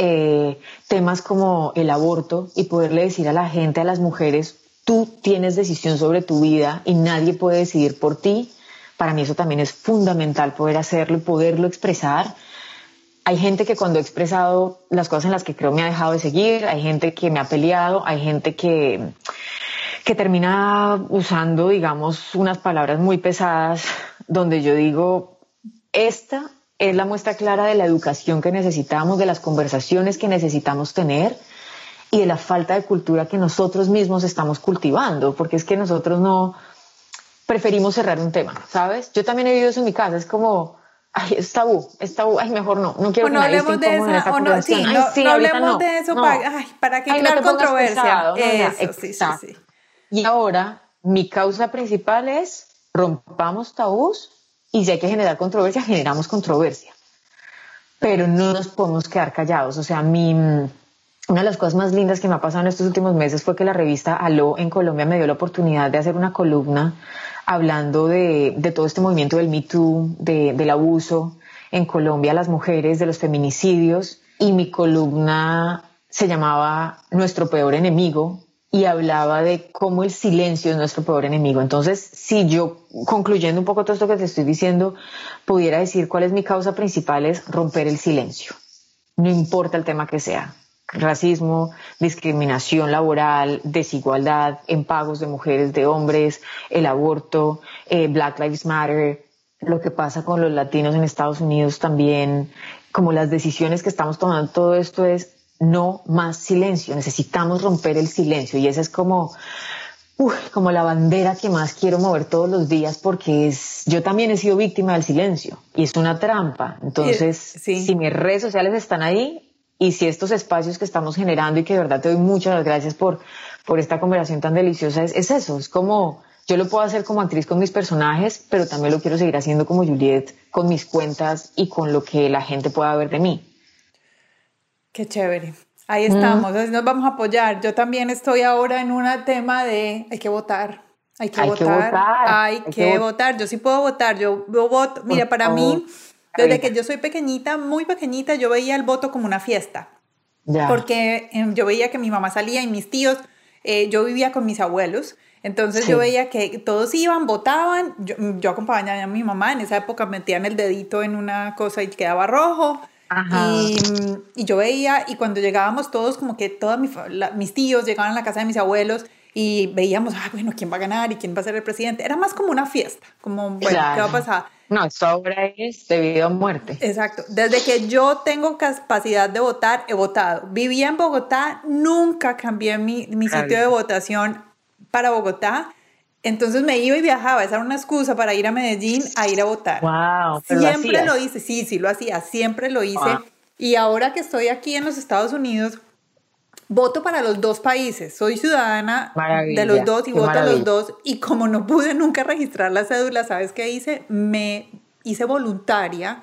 Eh, temas como el aborto y poderle decir a la gente, a las mujeres, tú tienes decisión sobre tu vida y nadie puede decidir por ti para mí eso también es fundamental poder hacerlo y poderlo expresar. Hay gente que cuando he expresado las cosas en las que creo me ha dejado de seguir, hay gente que me ha peleado, hay gente que, que termina usando, digamos, unas palabras muy pesadas donde yo digo, esta es la muestra clara de la educación que necesitamos, de las conversaciones que necesitamos tener y de la falta de cultura que nosotros mismos estamos cultivando, porque es que nosotros no, preferimos cerrar un tema, ¿sabes? Yo también he vivido eso en mi casa, es como, ay, es tabú, es tabú, ay, mejor no, no quiero que nadie hablemos de esa, o no, sí, no, hablemos de eso, Para, ay, ¿para qué crear controversia? eso, sí. Y ahora, mi causa principal es rompamos tabús y si hay que generar controversia, generamos controversia. Pero no nos podemos quedar callados. O sea, mi, una de las cosas más lindas que me ha pasado en estos últimos meses fue que la revista Aló en Colombia me dio la oportunidad de hacer una columna hablando de, todo este movimiento del Me Too, del abuso en Colombia las mujeres, de los feminicidios. Y mi columna se llamaba Nuestro peor enemigo y hablaba de cómo el silencio es nuestro peor enemigo. Entonces, si yo, concluyendo un poco todo esto que te estoy diciendo, pudiera decir cuál es mi causa principal es romper el silencio. No importa el tema que sea. Racismo, discriminación laboral, desigualdad en pagos de mujeres, de hombres, el aborto, eh, Black Lives Matter, lo que pasa con los latinos en Estados Unidos también, como las decisiones que estamos tomando, todo esto es no más silencio, necesitamos romper el silencio y esa es como, como la bandera que más quiero mover todos los días porque es, yo también he sido víctima del silencio y es una trampa. Entonces, si mis redes sociales están ahí y si estos espacios que estamos generando y que de verdad te doy muchas gracias por, por esta conversación tan deliciosa, es, es eso, es como, yo lo puedo hacer como actriz con mis personajes, pero también lo quiero seguir haciendo como Juliet con mis cuentas y con lo que la gente pueda ver de mí. Qué chévere. Ahí estamos, nos vamos a apoyar. Yo también estoy ahora en un tema de hay que votar. Hay que, votar, hay, que, votar. Yo sí puedo votar. Yo, voto. Mira, para mí, desde que yo soy pequeñita, muy pequeñita, yo veía el voto como una fiesta. Porque em, yo veía que mi mamá salía y mis tíos, eh, yo vivía con mis abuelos. Entonces yo veía que todos iban, votaban. Yo, yo acompañaba a mi mamá. En esa época metían el dedito en una cosa y quedaba rojo. Y, yo veía, y cuando llegábamos todos, como que todos mis tíos llegaban a la casa de mis abuelos y veíamos, ah, bueno, ¿quién va a ganar y quién va a ser el presidente? Era más como una fiesta, como, bueno, ¿qué va a pasar? No, esto ahora es debido a muerte. Exacto. Desde que yo tengo capacidad de votar, he votado. Vivía en Bogotá, nunca cambié mi, mi sitio de votación para Bogotá entonces me iba y viajaba, esa era una excusa para ir a Medellín a ir a votar. Wow, siempre lo, hice, sí, sí lo hacía, siempre lo hice. Y ahora que estoy aquí en los Estados Unidos, voto para los dos países. Soy ciudadana de los dos y voto a los dos. Y como no pude nunca registrar la cédula, ¿sabes qué hice? Me hice voluntaria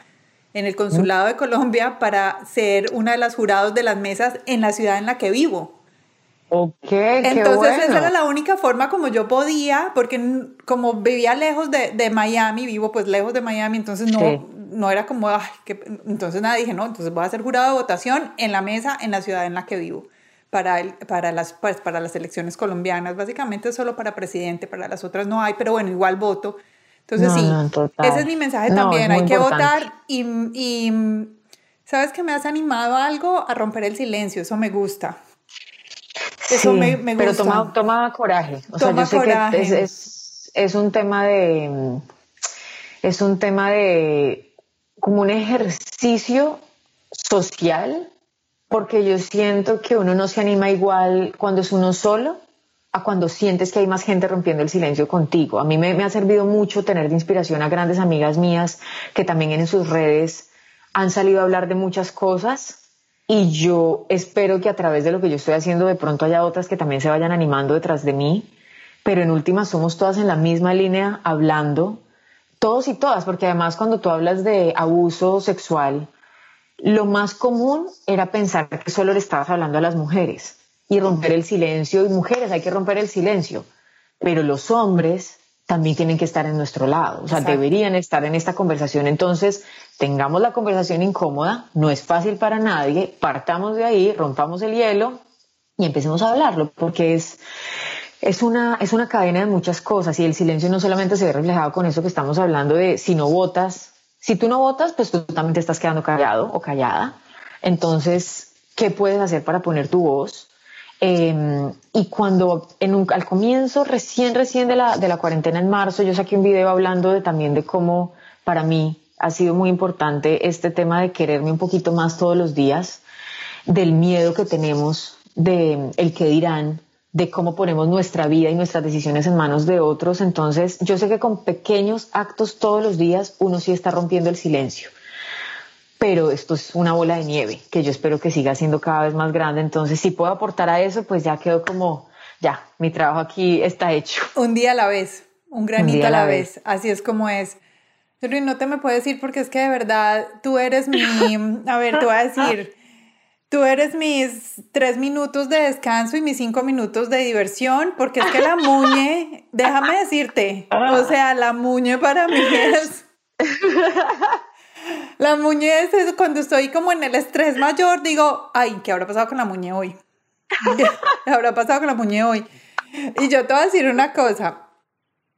en el Consulado de Colombia para ser una de las jurados de las mesas en la ciudad en la que vivo. Ok, Entonces esa era la única forma como yo podía, porque como vivía lejos de, de Miami, vivo pues lejos de Miami, entonces no, no era como, ay, que, entonces nada, dije, no, entonces voy a ser jurado de votación en la mesa en la ciudad en la que vivo. Para, el, para, las, pues, para las elecciones colombianas, básicamente solo para presidente, para las otras no hay, pero bueno, igual voto. Entonces sí, ese es mi mensaje también, hay que votar y, y, ¿sabes que me has animado a algo? A romper el silencio, eso me gusta. Eso me, me, gusta. Pero toma, coraje. O sea, yo sé que es, es, es, un tema de. Es un tema de. como un ejercicio social, porque yo siento que uno no se anima igual cuando es uno solo a cuando sientes que hay más gente rompiendo el silencio contigo. A mí me, ha servido mucho tener de inspiración a grandes amigas mías que también en sus redes han salido a hablar de muchas cosas y yo espero que a través de lo que yo estoy haciendo de pronto haya otras que también se vayan animando detrás de mí, pero en última somos todas en la misma línea hablando, todos y todas, porque además cuando tú hablas de abuso sexual, lo más común era pensar que solo le estabas hablando a las mujeres y romper el silencio, y mujeres, hay que romper el silencio, pero los hombres también tienen que estar en nuestro lado, o sea, deberían estar en esta conversación. Entonces, tengamos la conversación incómoda, no es fácil para nadie, partamos de ahí, rompamos el hielo y empecemos a hablarlo, porque es, es, una, es una cadena de muchas cosas y el silencio no solamente se ve reflejado con eso que estamos hablando de si no votas, si tú no votas, pues tú también te estás quedando callado o callada. Entonces, ¿qué puedes hacer para poner tu voz? Em, y cuando al comienzo, recién, recién de la, de la cuarentena en marzo, yo saqué un video hablando de, también de cómo para mí ha sido muy importante este tema de quererme un poquito más todos los días, del miedo que tenemos, de que dirán, de cómo ponemos nuestra vida y nuestras decisiones en manos de otros. Entonces, yo sé que con pequeños actos todos los días uno sí está rompiendo el silencio pero esto es una bola de nieve que yo espero que siga siendo cada vez más grande. Entonces, si puedo aportar a eso, pues ya quedó como, ya, mi trabajo aquí está hecho. Un día a la vez, Un granito a la vez. Así es como es. no te me puedes decir porque es que de verdad tú eres mi. A ver, te voy a decir. Tú eres mis tres minutos de descanso y mis cinco minutos de diversión, porque es que la muñe, [LAUGHS] déjame decirte, o sea, la muñe para mí es... [LAUGHS] La muñe es cuando estoy como en el estrés mayor, digo, ay, ¿qué habrá pasado con la muñe hoy? [LAUGHS] ¿Qué habrá pasado con la muñe hoy? Y yo te voy a decir una cosa,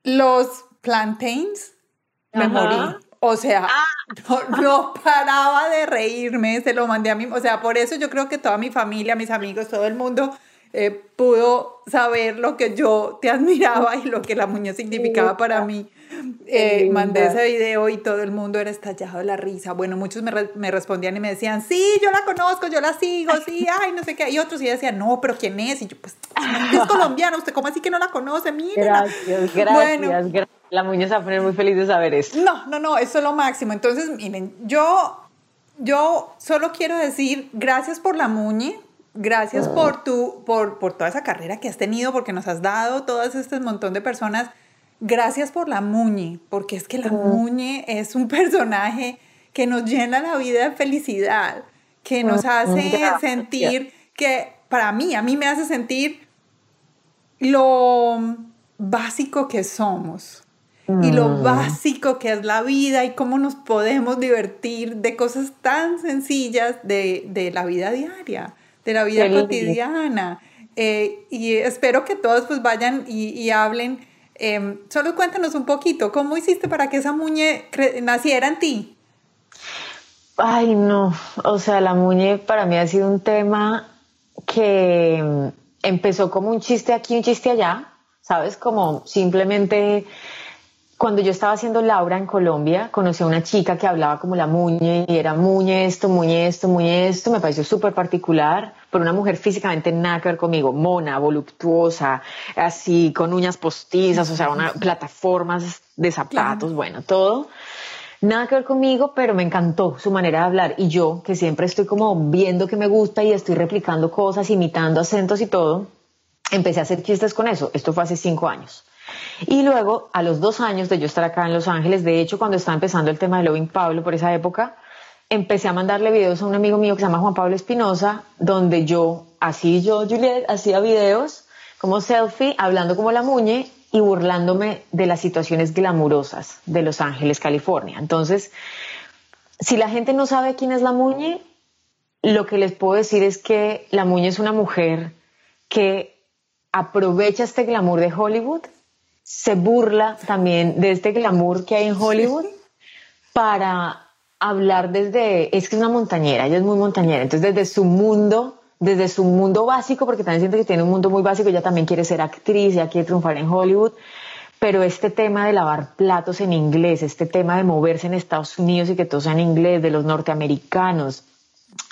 los plantains, me morí. O sea, ah. no, paraba de reírme, se lo mandé a mí. O sea, por eso yo creo que toda mi familia, mis amigos, todo el mundo eh, pudo saber lo que yo te admiraba y lo que la muñeca significaba para mí. Eh, mandé ese video y todo el mundo era estallado de la risa. Bueno, muchos me, me, respondían y me decían, sí, yo la conozco, yo la sigo, sí, [LAUGHS] ay, no sé qué. Y otros sí decían, no, pero ¿quién es? Y yo, pues, es colombiana, ¿usted cómo así que no la conoce? Mira. Gracias, gracias, gracias. La se va a poner muy feliz de saber esto. No, no, no, eso es lo máximo. Entonces, miren, yo, yo solo quiero decir gracias por la muñe, gracias por, tu, por, por toda esa carrera que has tenido, porque nos has dado todas este montón de personas Gracias por la Muñe, porque es que la Muñe es un personaje que nos llena la vida de felicidad, que nos hace sentir que, para mí, a mí me hace sentir lo básico que somos y lo mm. básico que es la vida y cómo nos podemos divertir de cosas tan sencillas de, la vida diaria, de la vida cotidiana. Eh, y espero que todos pues vayan y, y hablen Em, solo cuéntanos un poquito, ¿cómo hiciste para que esa muñe naciera en ti? Ay, no, o sea, la muñe para mí ha sido un tema que em, empezó como un chiste aquí, un chiste allá, ¿sabes? Como simplemente cuando yo estaba haciendo Laura en Colombia, conocí a una chica que hablaba como la muñe y era muñe esto, muñe esto, muñe esto, me pareció súper particular por una mujer físicamente nada que ver conmigo, mona, voluptuosa, así, con uñas postizas, o sea, una, plataformas de zapatos, bueno, todo. Nada que ver conmigo, pero me encantó su manera de hablar. Y yo, que siempre estoy como viendo que me gusta y estoy replicando cosas, imitando acentos y todo, empecé a hacer chistes con eso. Esto fue hace cinco años. Y luego, a los dos años de yo estar acá en Los Ángeles, de hecho, cuando estaba empezando el tema de Loving Pablo por esa época, empecé a mandarle videos a un amigo mío que se llama Juan Pablo Espinosa, donde yo, así yo, Juliet, hacía videos como selfie, hablando como la muñe y burlándome de las situaciones glamurosas de Los Ángeles, California. Entonces, si la gente no sabe quién es la muñe, lo que les puedo decir es que la muñe es una mujer que aprovecha este glamour de Hollywood, se burla también de este glamour que hay en Hollywood para hablar desde, es que es una montañera, ella es muy montañera, entonces desde su mundo, desde su mundo básico, porque también siente que tiene un mundo muy básico, ella también quiere ser actriz, ella quiere triunfar en Hollywood, pero este tema de lavar platos en inglés, este tema de moverse en Estados Unidos y que todo sea en inglés, de los norteamericanos,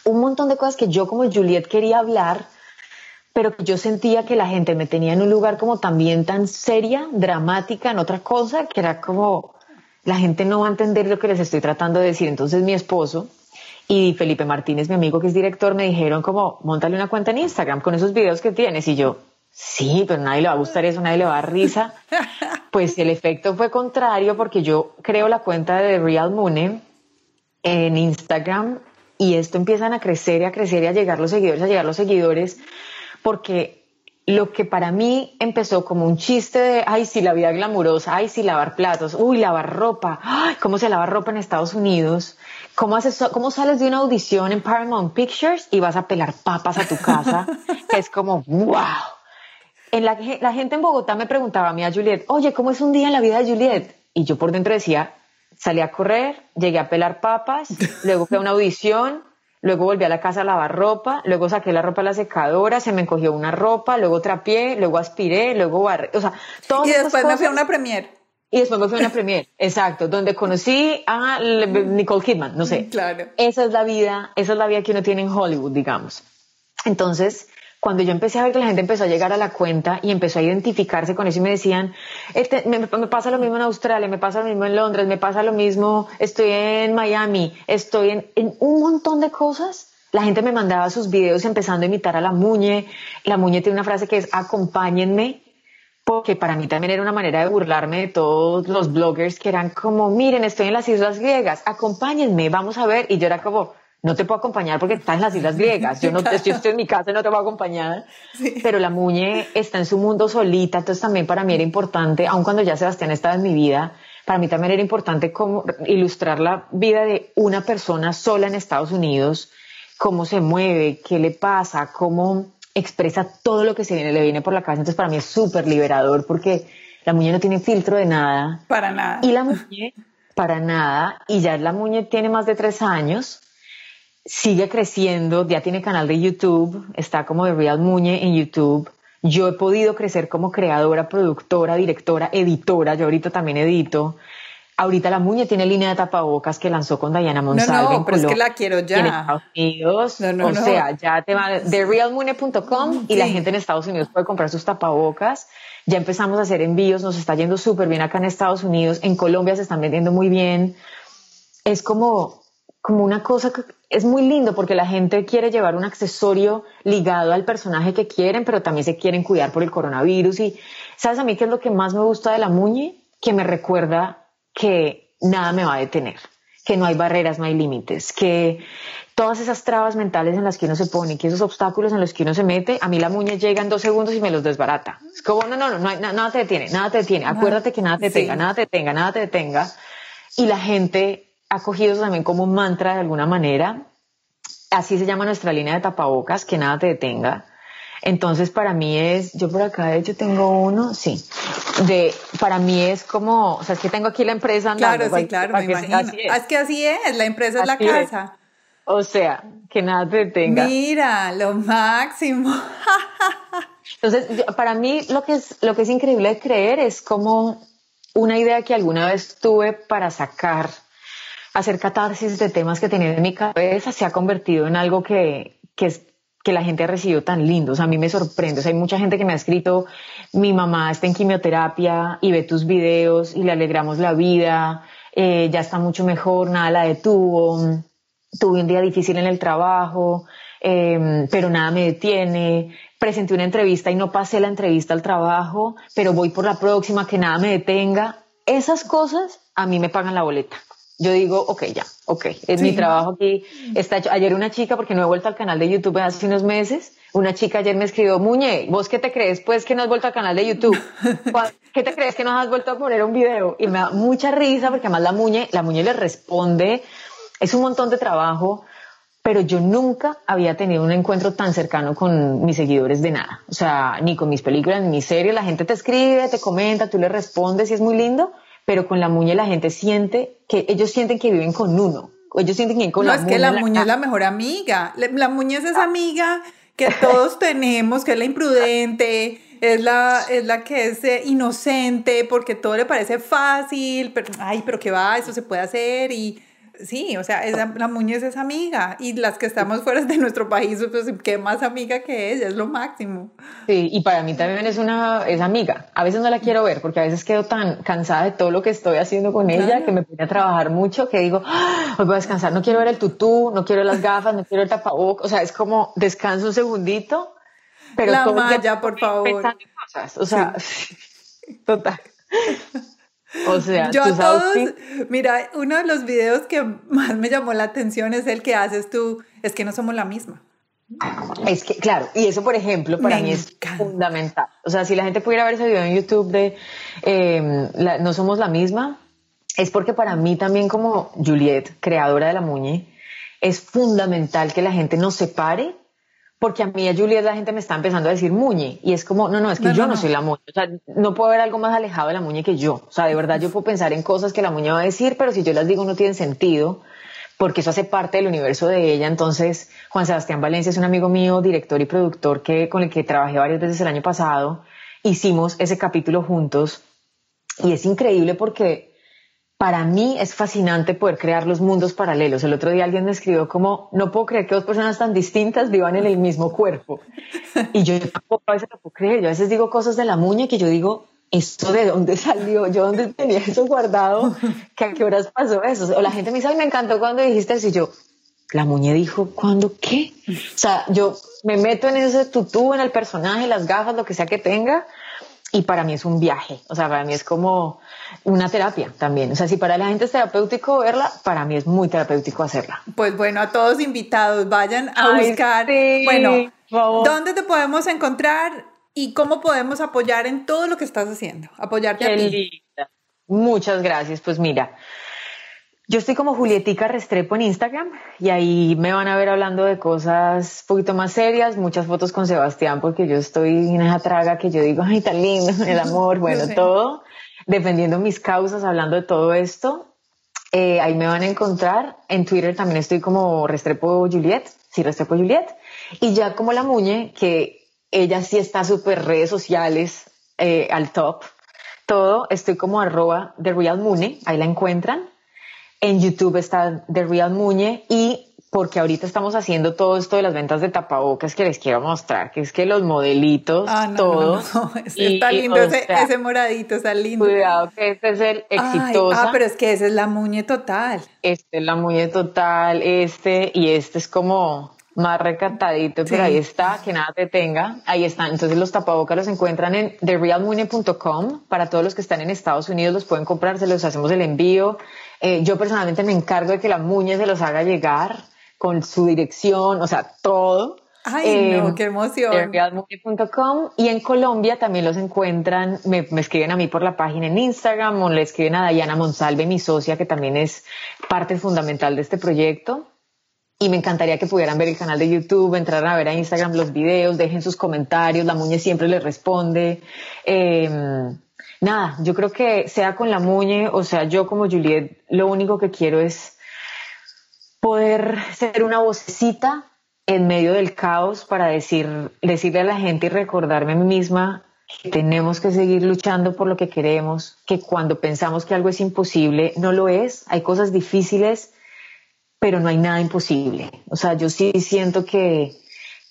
un montón de cosas que yo como Juliet quería hablar, pero yo sentía que la gente me tenía en un lugar como también tan seria, dramática, en otra cosa, que era como, la gente no va a entender lo que les estoy tratando de decir. Entonces mi esposo y Felipe Martínez, mi amigo que es director, me dijeron como, montale una cuenta en Instagram con esos videos que tienes. Y yo, sí, pero nadie le va a gustar eso, nadie le va a dar risa. [LAUGHS] Pues el efecto fue contrario porque yo creo la cuenta de Real Moon en Instagram y esto empiezan a crecer y a crecer y a llegar los seguidores, a llegar los seguidores, porque lo que para mí empezó como un chiste de, ay, sí, la vida glamurosa, ay, sí, lavar platos, uy, lavar ropa, ay, cómo se lava ropa en Estados Unidos, cómo, haces, cómo sales de una audición en Paramount Pictures y vas a pelar papas a tu casa, [LAUGHS] es como, wow. En la, la gente en Bogotá me preguntaba a mí, a Juliet, oye, ¿cómo es un día en la vida de Juliet? Y yo por dentro decía, salí a correr, llegué a pelar papas, luego fui a una audición, luego volví a la casa a lavar ropa, luego saqué la ropa a la secadora, se me encogió una ropa, luego trapié, luego aspiré, luego barré, o sea, todo. Y después me fui a una premier. Y después me fui a una premier, [LAUGHS] exacto, donde conocí a Nicole Kidman, no sé. Claro. Esa es la vida, esa es la vida que uno tiene en Hollywood, digamos. Entonces, cuando yo empecé a ver que la gente empezó a llegar a la cuenta y empezó a identificarse con eso y me decían, este, me, pasa lo mismo en Australia, me pasa lo mismo en Londres, me pasa lo mismo, estoy en Miami, estoy en, en un montón de cosas. La gente me mandaba sus videos empezando a imitar a la Muñe. La Muñe tiene una frase que es acompáñenme porque para mí también era una manera de burlarme de todos los bloggers que eran como, miren, estoy en las Islas Griegas, acompáñenme, vamos a ver. Y yo era como, no te puedo acompañar porque estás en las Islas Griegas, yo no estoy, estoy en mi casa y no te puedo acompañar. Pero la Muñe está en su mundo solita, entonces también para mí era importante, aun cuando ya Sebastián estaba en mi vida, para mí también era importante como ilustrar la vida de una persona sola en Estados Unidos, cómo se mueve, qué le pasa, cómo expresa todo lo que se viene, le viene por la cabeza. Entonces para mí es súper liberador porque la muñe no tiene filtro de nada. Para nada. Y la muñe, para nada. Y ya la muñe tiene más de tres años. Sigue creciendo, ya tiene canal de YouTube, está como de Real Muñe en YouTube. Yo he podido crecer como creadora, productora, directora, editora. Yo ahorita también edito. Ahorita la Muñe tiene línea de tapabocas que lanzó con Diana Monsalve. No, no, pero es que la quiero ya. En Estados Unidos. No, no, o sea, ya te va de realmune.com y la gente en Estados Unidos puede comprar sus tapabocas. Ya empezamos a hacer envíos, nos está yendo súper bien acá en Estados Unidos. En Colombia se están vendiendo muy bien. Es como, como una cosa que es muy lindo porque la gente quiere llevar un accesorio ligado al personaje que quieren, pero también se quieren cuidar por el coronavirus. Y, ¿sabes a mí qué es lo que más me gusta de la Muñe? Que me recuerda que nada me va a detener, que no hay barreras, no hay límites, que todas esas trabas mentales en las que uno se pone, que esos obstáculos en los que uno se mete, a mí la muñe llega en dos segundos y me los desbarata. Es como, no, no, no, no nada te detiene, nada te detiene, acuérdate que nada te detenga, nada te detenga, nada te detenga. Y la gente ha cogido eso también como un mantra de alguna manera. Así se llama nuestra línea de tapabocas, que nada te detenga. Entonces, para mí es, yo por acá de hecho tengo uno, sí, de, para mí es como, o sea, es que tengo aquí la empresa andando. Claro, sí, claro, me imagino. es. Ah, es. que así es, la empresa es la casa. O sea, que nada te detenga. Mira, lo máximo. [LAUGHS] Entonces, para mí lo que es, lo que es increíble de creer es como una idea que alguna vez tuve para sacar, hacer catarsis de temas que tenía en mi cabeza, se ha convertido en algo que, que que la gente ha recibido tan lindos. A mí me sorprende. O sea, hay mucha gente que me ha escrito, mi mamá está en quimioterapia y ve tus videos y le alegramos la vida, eh, ya está mucho mejor, nada la detuvo, tuve un día difícil en el trabajo, em, pero nada me detiene. Presenté una entrevista y no pasé la entrevista al trabajo, pero voy por la próxima, que nada me detenga. Esas cosas a mí me pagan la boleta yo digo, ok, ya, ok, es mi trabajo aquí. Está hecho. Ayer una chica, porque no he vuelto al canal de YouTube hace unos meses, una chica ayer me escribió, Muñe, ¿vos qué te crees pues que no has vuelto al canal de YouTube? [LAUGHS] ¿Qué te crees que no has vuelto a poner un video? Y me da mucha risa porque además la Muñe, la Muñe le responde, es un montón de trabajo, pero yo nunca había tenido un encuentro tan cercano con mis seguidores de nada. O sea, ni con mis películas, ni mis series, la gente te escribe, te comenta, tú le respondes y es muy lindo pero con la muñe la gente siente que ellos sienten que viven con uno. Ellos sienten que viven con no, la es que la muñe es la mejor amiga. La muñe es esa amiga que todos [LAUGHS] tenemos, que es la imprudente, es la, es la que es eh, inocente porque todo le parece fácil, pero, ay, pero qué va, eso se puede hacer y Sí, o sea, esa, la Muñez es amiga y las que estamos fuera de nuestro país, pues qué más amiga que ella, es lo máximo. Sí, y para mí también es una es amiga. A veces no la quiero ver porque a veces quedo tan cansada de todo lo que estoy haciendo con ella que me pone a trabajar mucho que digo, ah, hoy voy a descansar, no quiero ver el tutú, no quiero las gafas, no quiero el tapabocas, o sea, es como descanso un segundito, pero la malla, por favor. Cosas. O sea, [LAUGHS] total. O sea, yo todos, mira, uno de los videos que más me llamó la atención es el que haces tú, es que no somos la misma. Es que, claro, y eso, por ejemplo, para mí es fundamental. O sea, si la gente pudiera ver ese video en YouTube de em, No somos la misma, es porque para mí también como Juliet, creadora de la Muñe, es fundamental que la gente nos separe porque a mí a Juliet la gente me está empezando a decir Muñe y es como, no, no, es que yo no, soy la Muñe, o sea, no puedo ver algo más alejado de la Muñe que yo, o sea, de verdad yo puedo pensar en cosas que la Muñe va a decir, pero si yo las digo no tienen sentido, porque eso hace parte del universo de ella, entonces Juan Sebastián Valencia es un amigo mío, director y productor que, con el que trabajé varias veces el año pasado, hicimos ese capítulo juntos y es increíble porque para mí es fascinante poder crear los mundos paralelos. El otro día alguien me escribió como, no puedo creer que dos personas tan distintas vivan en el mismo cuerpo. Y yo tampoco a veces no puedo creer. Yo a veces digo cosas de la muña que yo digo, ¿esto de dónde salió? ¿Yo dónde tenía eso guardado? ¿Que ¿A qué horas pasó eso? O la gente me dice, ay, me encantó cuando dijiste eso. Y yo, la muñe dijo, ¿cuándo qué? O sea, yo me meto en ese tutú, en el personaje, las gafas, lo que sea que tenga, y para mí es un viaje, o sea, para mí es como una terapia también. O sea, si para la gente es terapéutico verla, para mí es muy terapéutico hacerla. Pues bueno, a todos invitados, vayan a buscar. bueno, ¿dónde te podemos encontrar y cómo podemos apoyar en todo lo que estás haciendo? Apoyarte a ti. Muchas gracias. Pues mira, yo estoy como Julietica Restrepo en Instagram y ahí me van a ver hablando de cosas un poquito más serias, muchas fotos con Sebastián porque yo estoy en esa traga que yo digo, ay, tan lindo, [LAUGHS] el amor, bueno, todo, defendiendo mis causas, hablando de todo esto. Eh, ahí me van a encontrar. En Twitter también estoy como Restrepo Juliet, sí, Restrepo Juliet. Y ya como la Muñe, que ella sí está súper redes sociales eh, al top. Todo, estoy como arroba de Real Mune, ahí la encuentran. En YouTube está The Real Muñe y porque ahorita estamos haciendo todo esto de las ventas de tapabocas que les quiero mostrar, que es que los modelitos, ah, todo. [LAUGHS] está lindo ese, moradito, está lindo. Cuidado que este es el exitoso. ah, pero es que ese es la muñe total. Este es la muñe total, este y este es como más recatadito, pero ahí está, que nada te tenga. Ahí están. Entonces los tapabocas los encuentran en therealmuñe.com. Para todos los que están en Estados Unidos los pueden comprar, se los hacemos el envío. Eh, yo personalmente me encargo de que la muñe se los haga llegar con su dirección, o sea, todo. Ay, no, qué emoción. y en Colombia también los encuentran, me, escriben a mí por la página en Instagram o le escriben a Dayana Monsalve, mi socia, que también es parte fundamental de este proyecto. Y me encantaría que pudieran ver el canal de YouTube, entraran a ver a Instagram los videos, dejen sus comentarios, la Muñe siempre les responde. Eh, nada, yo creo que sea con la Muñe o sea yo como Juliet, lo único que quiero es poder ser una vocecita en medio del caos para decir, decirle a la gente y recordarme a mí misma que tenemos que seguir luchando por lo que queremos, que cuando pensamos que algo es imposible, no lo es, hay cosas difíciles, pero no hay nada imposible. O sea, yo sí siento que,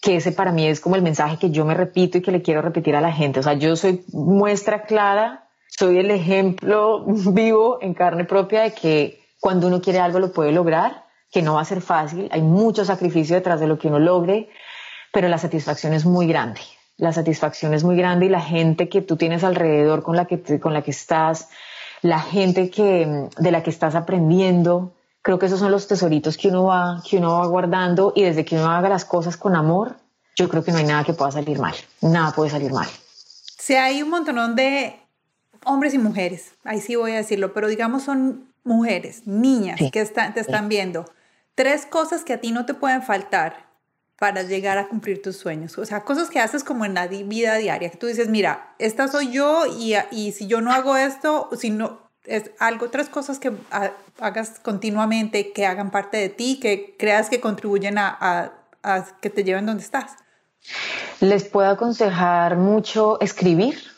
que ese para mí es como el mensaje que yo me repito y que le quiero repetir a la gente. O sea, yo soy muestra clara, soy el ejemplo [LAUGHS] vivo en carne propia de que cuando uno quiere algo lo puede lograr, que no va a ser fácil, hay mucho sacrificio detrás de lo que uno logre, pero la satisfacción es muy grande. La satisfacción es muy grande y la gente que tú tienes alrededor con la que, con la que estás, la gente que, de la que estás aprendiendo, creo que esos son los tesoritos que uno va, que uno va guardando y desde que uno haga las cosas con amor, yo creo que no hay nada que pueda salir mal. Nada puede salir mal. Si hay un montón de hombres y mujeres, ahí sí voy a decirlo, pero digamos son mujeres, niñas que te están viendo. Tres cosas que a ti no te pueden faltar para llegar a cumplir tus sueños. O sea, cosas que haces como en la vida diaria, que tú dices, mira, esta soy yo y, y si yo no hago esto, si no, es algo, tres cosas que hagas continuamente, que hagan parte de ti, que creas que contribuyen a, a, que te lleven donde estás. Les puedo aconsejar mucho escribir.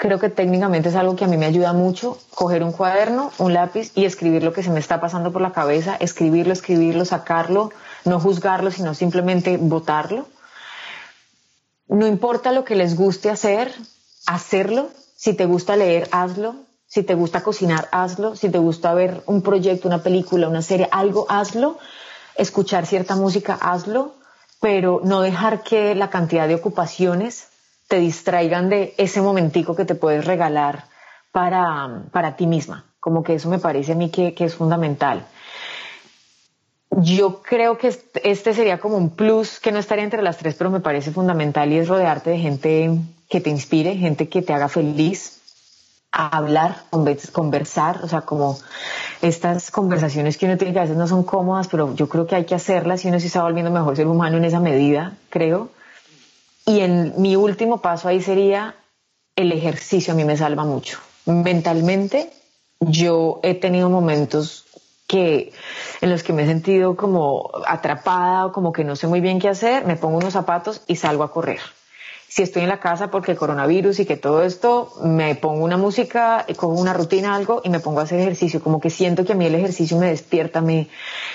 Creo que técnicamente es algo que a mí me ayuda mucho, coger un cuaderno, un lápiz y escribir lo que se me está pasando por la cabeza, escribirlo, escribirlo, sacarlo, no juzgarlo, sino simplemente votarlo. No importa lo que les guste hacer, hacerlo. Si te gusta leer, hazlo. Si te gusta cocinar, hazlo. Si te gusta ver un proyecto, una película, una serie, algo, hazlo. Escuchar cierta música, hazlo. Pero no dejar que la cantidad de ocupaciones te distraigan de ese momentico que te puedes regalar para, para ti misma. Como que eso me parece a mí que, que es fundamental. Yo creo que este sería como un plus que no estaría entre las tres, pero me parece fundamental y es rodearte de gente que te inspire, gente que te haga feliz, hablar, conversar, o sea, como estas conversaciones que uno tiene que a veces no son cómodas, pero yo creo que hay que hacerlas y uno se está volviendo mejor ser humano en esa medida, creo. Y en mi último paso ahí sería el ejercicio, a mí me salva mucho. Mentalmente, yo he tenido momentos que en los que me he sentido como atrapada o como que no sé muy bien qué hacer, me pongo unos zapatos y salgo a correr si estoy en la casa porque coronavirus y que todo esto, me pongo una música, cojo una rutina, algo y me pongo a hacer ejercicio. Como que siento que a mí el ejercicio me despierta, me,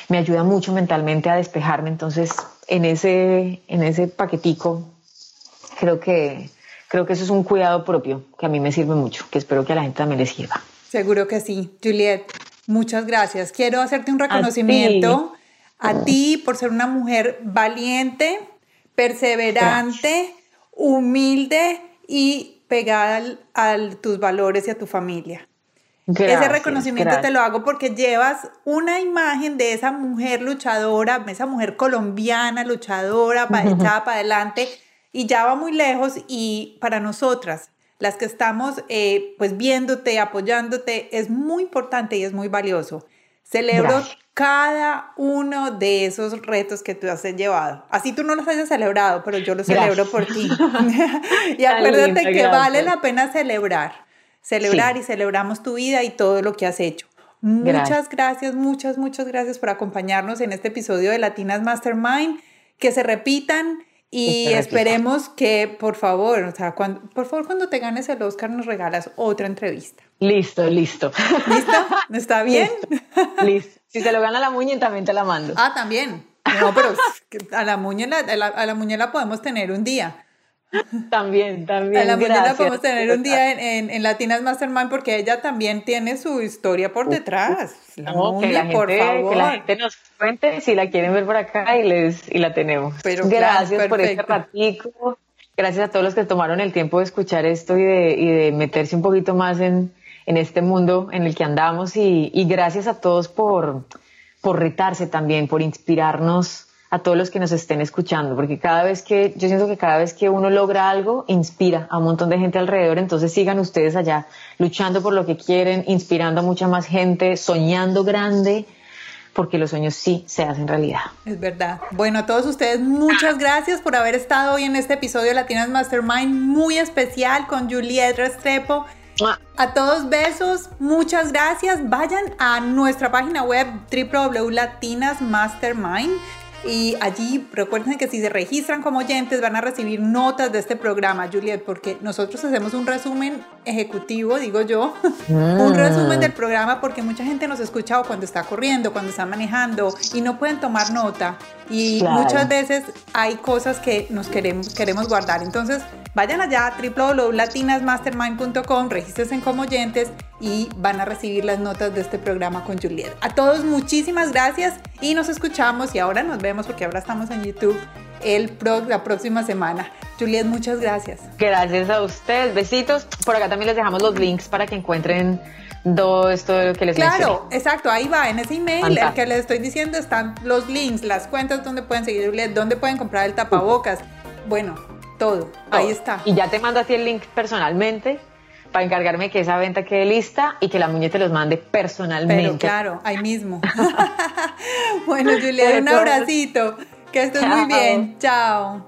me ayuda mucho mentalmente a despejarme. Entonces, en ese, en ese paquetico, creo que, creo que eso es un cuidado propio que a mí me sirve mucho, que espero que a la gente también le sirva. Seguro que sí. Juliet, muchas gracias. Quiero hacerte un reconocimiento a ti, por ser una mujer valiente, perseverante humilde y pegada a tus valores y a tu familia. Ese reconocimiento te lo hago porque llevas una imagen de esa mujer luchadora, esa mujer colombiana luchadora, echada para adelante, y ya va muy lejos. Y para nosotras, las que estamos eh, pues viéndote, apoyándote, es muy importante y es muy valioso. Celebro cada uno de esos retos que tú has llevado. Así tú no los hayas celebrado, pero yo los celebro por ti. [LAUGHS] [LAUGHS] y acuérdate que vale la pena celebrar celebrar y celebramos tu vida y todo lo que has hecho. Muchas gracias. muchas, muchas gracias por acompañarnos en este episodio de Latinas Mastermind. Que se repitan y esperemos que, por favor, o sea, cuando, por favor, cuando te ganes el Oscar nos regalas otra entrevista. Listo, listo. ¿Listo? ¿Está [LAUGHS] bien? Listo. Si se lo gana la muñe, también te la mando. Ah, también. No, pero a la muñe a la muñe la podemos tener un día. [LAUGHS] También, también. A la mañana podemos tener un día en, en, Latinas Mastermind porque ella también tiene su historia por detrás. La que la gente, por favor. Que la gente nos cuente si la quieren ver por acá y, les, y la tenemos. Pero Gracias por este ratico. Gracias a todos los que tomaron el tiempo de escuchar esto y de, y de meterse un poquito más en, en este mundo en el que andamos. Y, y gracias a todos por, por retarse también, por inspirarnos a todos los que nos estén escuchando, porque cada vez que, yo siento que cada vez que uno logra algo, inspira a un montón de gente alrededor, entonces sigan ustedes allá luchando por lo que quieren, inspirando a mucha más gente, soñando grande, porque los sueños sí se hacen realidad. Es verdad. Bueno, a todos ustedes, muchas gracias por haber estado hoy en este episodio de Latinas Mastermind muy especial con Juliet Restrepo. A todos besos, muchas gracias. Vayan a nuestra página web www.latinasmastermind y allí recuerden que si se registran como oyentes van a recibir notas de este programa, Juliet, porque nosotros hacemos un resumen ejecutivo, digo yo, [LAUGHS] un mm. resumen del programa porque mucha gente nos escucha cuando está corriendo, cuando está manejando y no pueden tomar nota. Y muchas veces hay cosas que nos queremos, queremos guardar. Entonces, vayan allá a www.latinasmastermind.com, regístrense como oyentes y van a recibir las notas de este programa con Juliet. A todos muchísimas gracias y nos escuchamos y ahora nos vemos porque ahora estamos en YouTube el pro, la próxima semana. Juliet, muchas gracias. Gracias a ustedes. Besitos. Por acá también les dejamos los links para que encuentren todo esto que les Claro, exacto, ahí va, en ese email el que les estoy diciendo están los links, las cuentas donde pueden seguir Juliet, donde pueden comprar el tapabocas. Bueno, todo, ahí está. Y ya te mando a ti el link personalmente para encargarme que esa venta quede lista y que la muñeca te los mande personalmente. Pero claro, ahí mismo. [LAUGHS] bueno, Juliet, un abracito. Que estés muy bien. Chao.